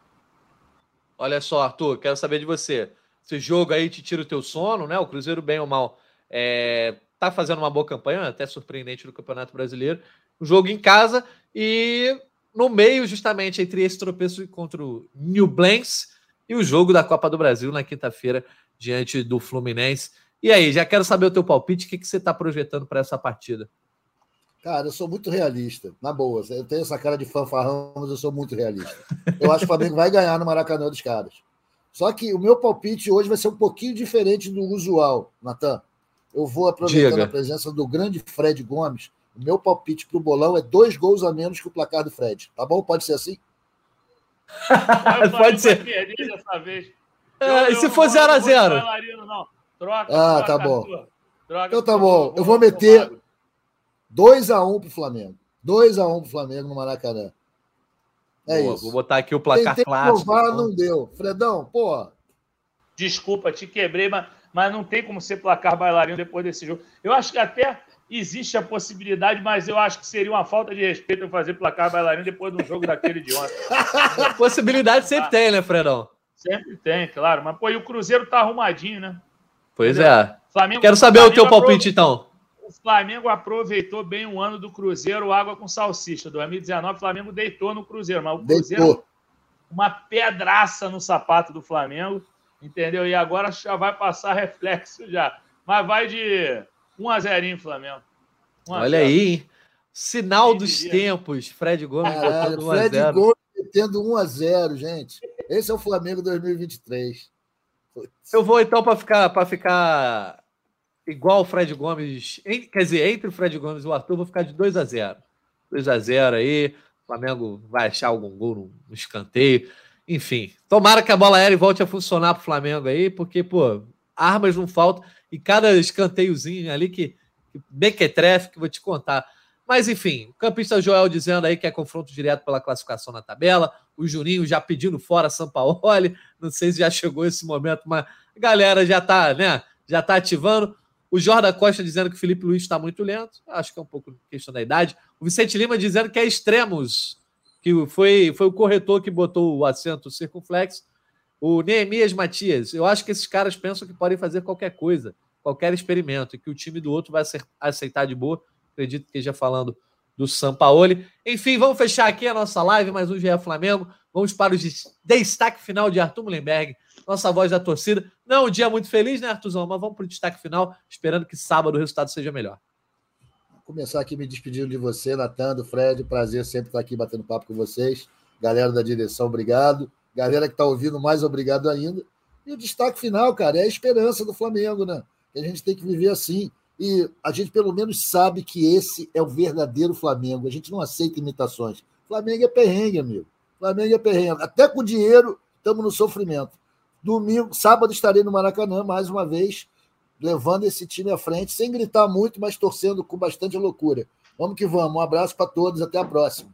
Olha só, Arthur, quero saber de você. Esse jogo aí te tira o teu sono, né? O Cruzeiro, bem ou mal, é, tá fazendo uma boa campanha, até surpreendente no Campeonato Brasileiro. O jogo em casa e no meio, justamente, entre esse tropeço contra o New Blanks e o jogo da Copa do Brasil na quinta-feira, diante do Fluminense. E aí, já quero saber o teu palpite, o que, que você está projetando para essa partida? Cara, eu sou muito realista, na boa. Eu tenho essa cara de fanfarrão, mas eu sou muito realista. Eu acho que o Flamengo vai ganhar no Maracanã dos caras. Só que o meu palpite hoje vai ser um pouquinho diferente do usual, Natan. Eu vou aproveitando Diga. a presença do grande Fred Gomes. O meu palpite para o bolão é dois gols a menos que o placar do Fred. Tá bom? Pode ser assim? Pode ser. É, e se for 0x0? Ah, tá bom. então tá bom. Eu vou meter 2x1 pro Flamengo. 2x1 pro Flamengo no Maracanã. É Boa, isso. Vou botar aqui o placar Tentei clássico. Provar, então. não deu. Fredão, pô. Desculpa, te quebrei, mas mas não tem como ser placar bailarino depois desse jogo. Eu acho que até existe a possibilidade, mas eu acho que seria uma falta de respeito eu fazer placar bailarino depois de um jogo daquele de ontem. possibilidade sempre tem, né, Fredão? Sempre tem, claro. Mas, pô, e o Cruzeiro tá arrumadinho, né? Pois Entendeu? é. Flamengo, Quero saber o teu palpite, então. O Flamengo aproveitou bem o ano do Cruzeiro, água com salsicha. 2019, o Flamengo deitou no Cruzeiro, mas o Cruzeiro, deitou. uma pedraça no sapato do Flamengo entendeu? E agora já vai passar reflexo já. Mas vai de 1 a 0 Flamengo. Olha aí, hein? Sinal Quem dos diria? tempos. Fred Gomes Caralho, Fred Gomes metendo 1 a 0 gente. Esse é o Flamengo 2023. Eu vou então para ficar para ficar igual o Fred Gomes, quer dizer, entre o Fred Gomes e o Arthur, vou ficar de 2 a 0. 2 a 0 aí. O Flamengo vai achar algum gol no, escanteio. Enfim, tomara que a bola aérea volte a funcionar para o Flamengo aí, porque, pô, armas não faltam e cada escanteiozinho ali que, que mequetrefe, que vou te contar. Mas, enfim, o campista Joel dizendo aí que é confronto direto pela classificação na tabela, o Juninho já pedindo fora São Paulo, não sei se já chegou esse momento, mas a galera já tá, né, já tá ativando. O Jordan Costa dizendo que o Felipe Luiz está muito lento, acho que é um pouco questão da idade. O Vicente Lima dizendo que é extremos que foi, foi o corretor que botou o acento circunflexo, o Neemias Matias. Eu acho que esses caras pensam que podem fazer qualquer coisa, qualquer experimento, e que o time do outro vai aceitar de boa. Acredito que esteja falando do Sampaoli. Enfim, vamos fechar aqui a nossa live, mais um GE Flamengo. Vamos para o destaque final de Arthur Mullenberg, nossa voz da torcida. Não é um dia muito feliz, né, Arthurzão? Mas vamos para o destaque final, esperando que sábado o resultado seja melhor começar aqui me despedindo de você, Natan, do Fred. Prazer sempre estar aqui batendo papo com vocês. Galera da direção, obrigado. Galera que está ouvindo, mais obrigado ainda. E o destaque final, cara, é a esperança do Flamengo, né? Que a gente tem que viver assim. E a gente pelo menos sabe que esse é o verdadeiro Flamengo. A gente não aceita imitações. Flamengo é perrengue, amigo. Flamengo é perrengue. Até com dinheiro, estamos no sofrimento. Domingo, sábado estarei no Maracanã, mais uma vez, levando esse time à frente, sem gritar muito, mas torcendo com bastante loucura. Vamos que vamos. Um abraço para todos. Até a próxima.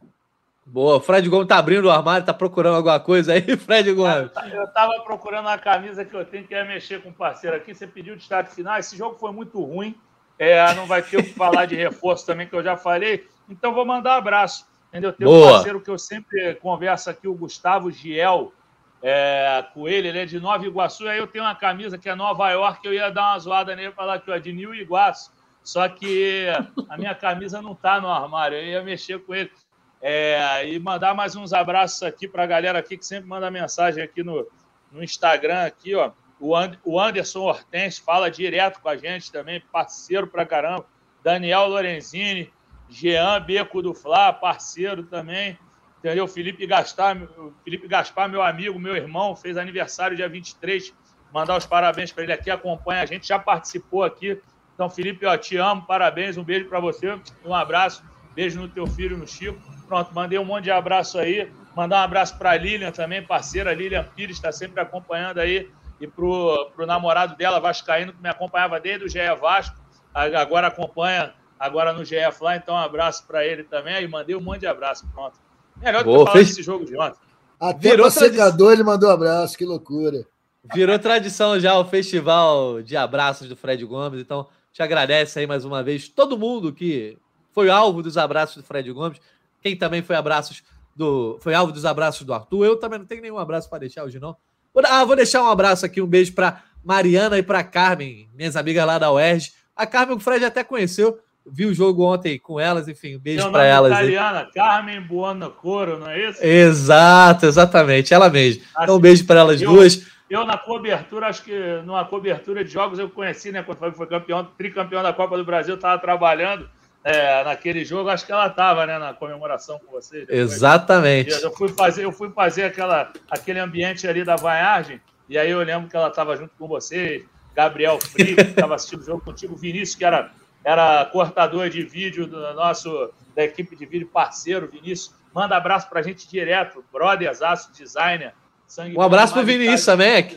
Boa, o Fred Gomes tá abrindo o armário, tá procurando alguma coisa aí, Fred Gomes? Eu tava procurando uma camisa que eu tenho que é mexer com o parceiro aqui. Você pediu destaque final. Esse jogo foi muito ruim. É, não vai ter o que falar de reforço também, que eu já falei. Então vou mandar um abraço. Entendeu? Tem Boa. um parceiro que eu sempre converso aqui, o Gustavo Giel. É, ele, ele é de Nova Iguaçu. Aí eu tenho uma camisa que é Nova York, eu ia dar uma zoada nele e falar que é de New Iguaçu. Só que a minha camisa não tá no armário, eu ia mexer com ele. É, e mandar mais uns abraços aqui para a galera aqui que sempre manda mensagem aqui no, no Instagram aqui, ó. O, And, o Anderson Hortense fala direto com a gente também, parceiro pra caramba. Daniel Lorenzini, Jean Beco do Fla, parceiro também. Entendeu? Felipe Gaspar, Felipe Gaspar, meu amigo, meu irmão, fez aniversário dia 23. Mandar os parabéns para ele aqui, acompanha a gente, já participou aqui. Então, Felipe, ó, te amo, parabéns, um beijo para você, um abraço, beijo no teu filho, no Chico. Pronto, mandei um monte de abraço aí. Mandar um abraço para a Lilian também, parceira. Lilian Pires está sempre acompanhando aí. E para o namorado dela, Vascaíno, que me acompanhava desde o GE Vasco, agora acompanha agora no GE Fly. Então, um abraço para ele também. Aí mandei um monte de abraço. Pronto. Melhor do que falar fez... desse jogo de ontem. Até Virou secador ele mandou um abraço, que loucura. Virou tradição já o festival de abraços do Fred Gomes. Então, te agradece aí mais uma vez todo mundo que foi alvo dos abraços do Fred Gomes. Quem também foi abraços do. Foi alvo dos abraços do Arthur. Eu também não tenho nenhum abraço para deixar hoje, não. Ah, vou deixar um abraço aqui, um beijo para Mariana e para Carmen, minhas amigas lá da UERJ. A Carmen, o Fred até conheceu, viu o jogo ontem com elas, enfim, um beijo para elas. Italiana, aí. Carmen Buonacoro, não é isso? Exato, exatamente, ela mesma. então, um beijo para elas eu, duas. Eu, na cobertura, acho que numa cobertura de jogos, eu conheci, né, quando foi campeão, tricampeão da Copa do Brasil, estava trabalhando é, naquele jogo, acho que ela estava né, na comemoração com vocês. Exatamente. Eu fui fazer, eu fui fazer aquela, aquele ambiente ali da vaiagem, e aí eu lembro que ela estava junto com vocês, Gabriel Fri, que estava assistindo o jogo contigo, Vinícius, que era, era cortador de vídeo do nosso, da equipe de vídeo parceiro, Vinícius. Manda abraço para a gente direto, brothers, aço, designer. Sangue um abraço para o Vinícius também.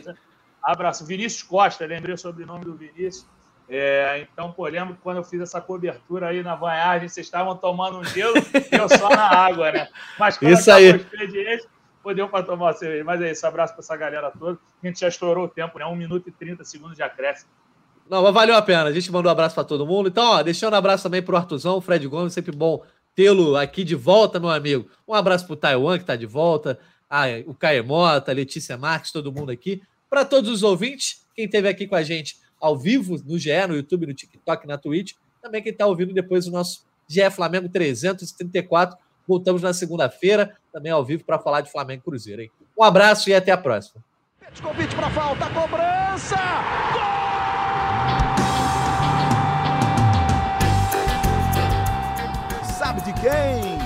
Abraço. Vinícius Costa, lembrei o sobrenome do Vinícius. É, então, pô, lembro que quando eu fiz essa cobertura aí na vanhagem, vocês estavam tomando um gelo e eu só na água, né? Mas quando isso aí. o expediente, pô, deu para tomar uma cerveja. Mas é isso, abraço para essa galera toda. A gente já estourou o tempo, né? 1 minuto e 30 segundos de acréscimo. Não, mas valeu a pena. A gente mandou um abraço para todo mundo. Então, ó, deixando um abraço também pro Artuzão, Fred Gomes, sempre bom tê-lo aqui de volta, meu amigo. Um abraço pro Taiwan, que está de volta. Ah, o Caio Mota, Letícia Marques, todo mundo aqui. Para todos os ouvintes, quem esteve aqui com a gente ao vivo no GE, no YouTube, no TikTok, na Twitch. Também quem está ouvindo depois o nosso GE Flamengo 334. Voltamos na segunda-feira, também ao vivo, para falar de Flamengo Cruzeiro. Hein? Um abraço e até a próxima. Convite para falta, cobrança! Gol! Quem?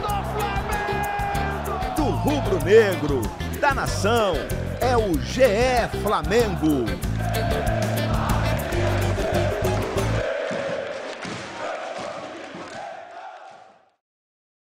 Do Flamengo! Do rubro-negro, da nação, é o GE Flamengo.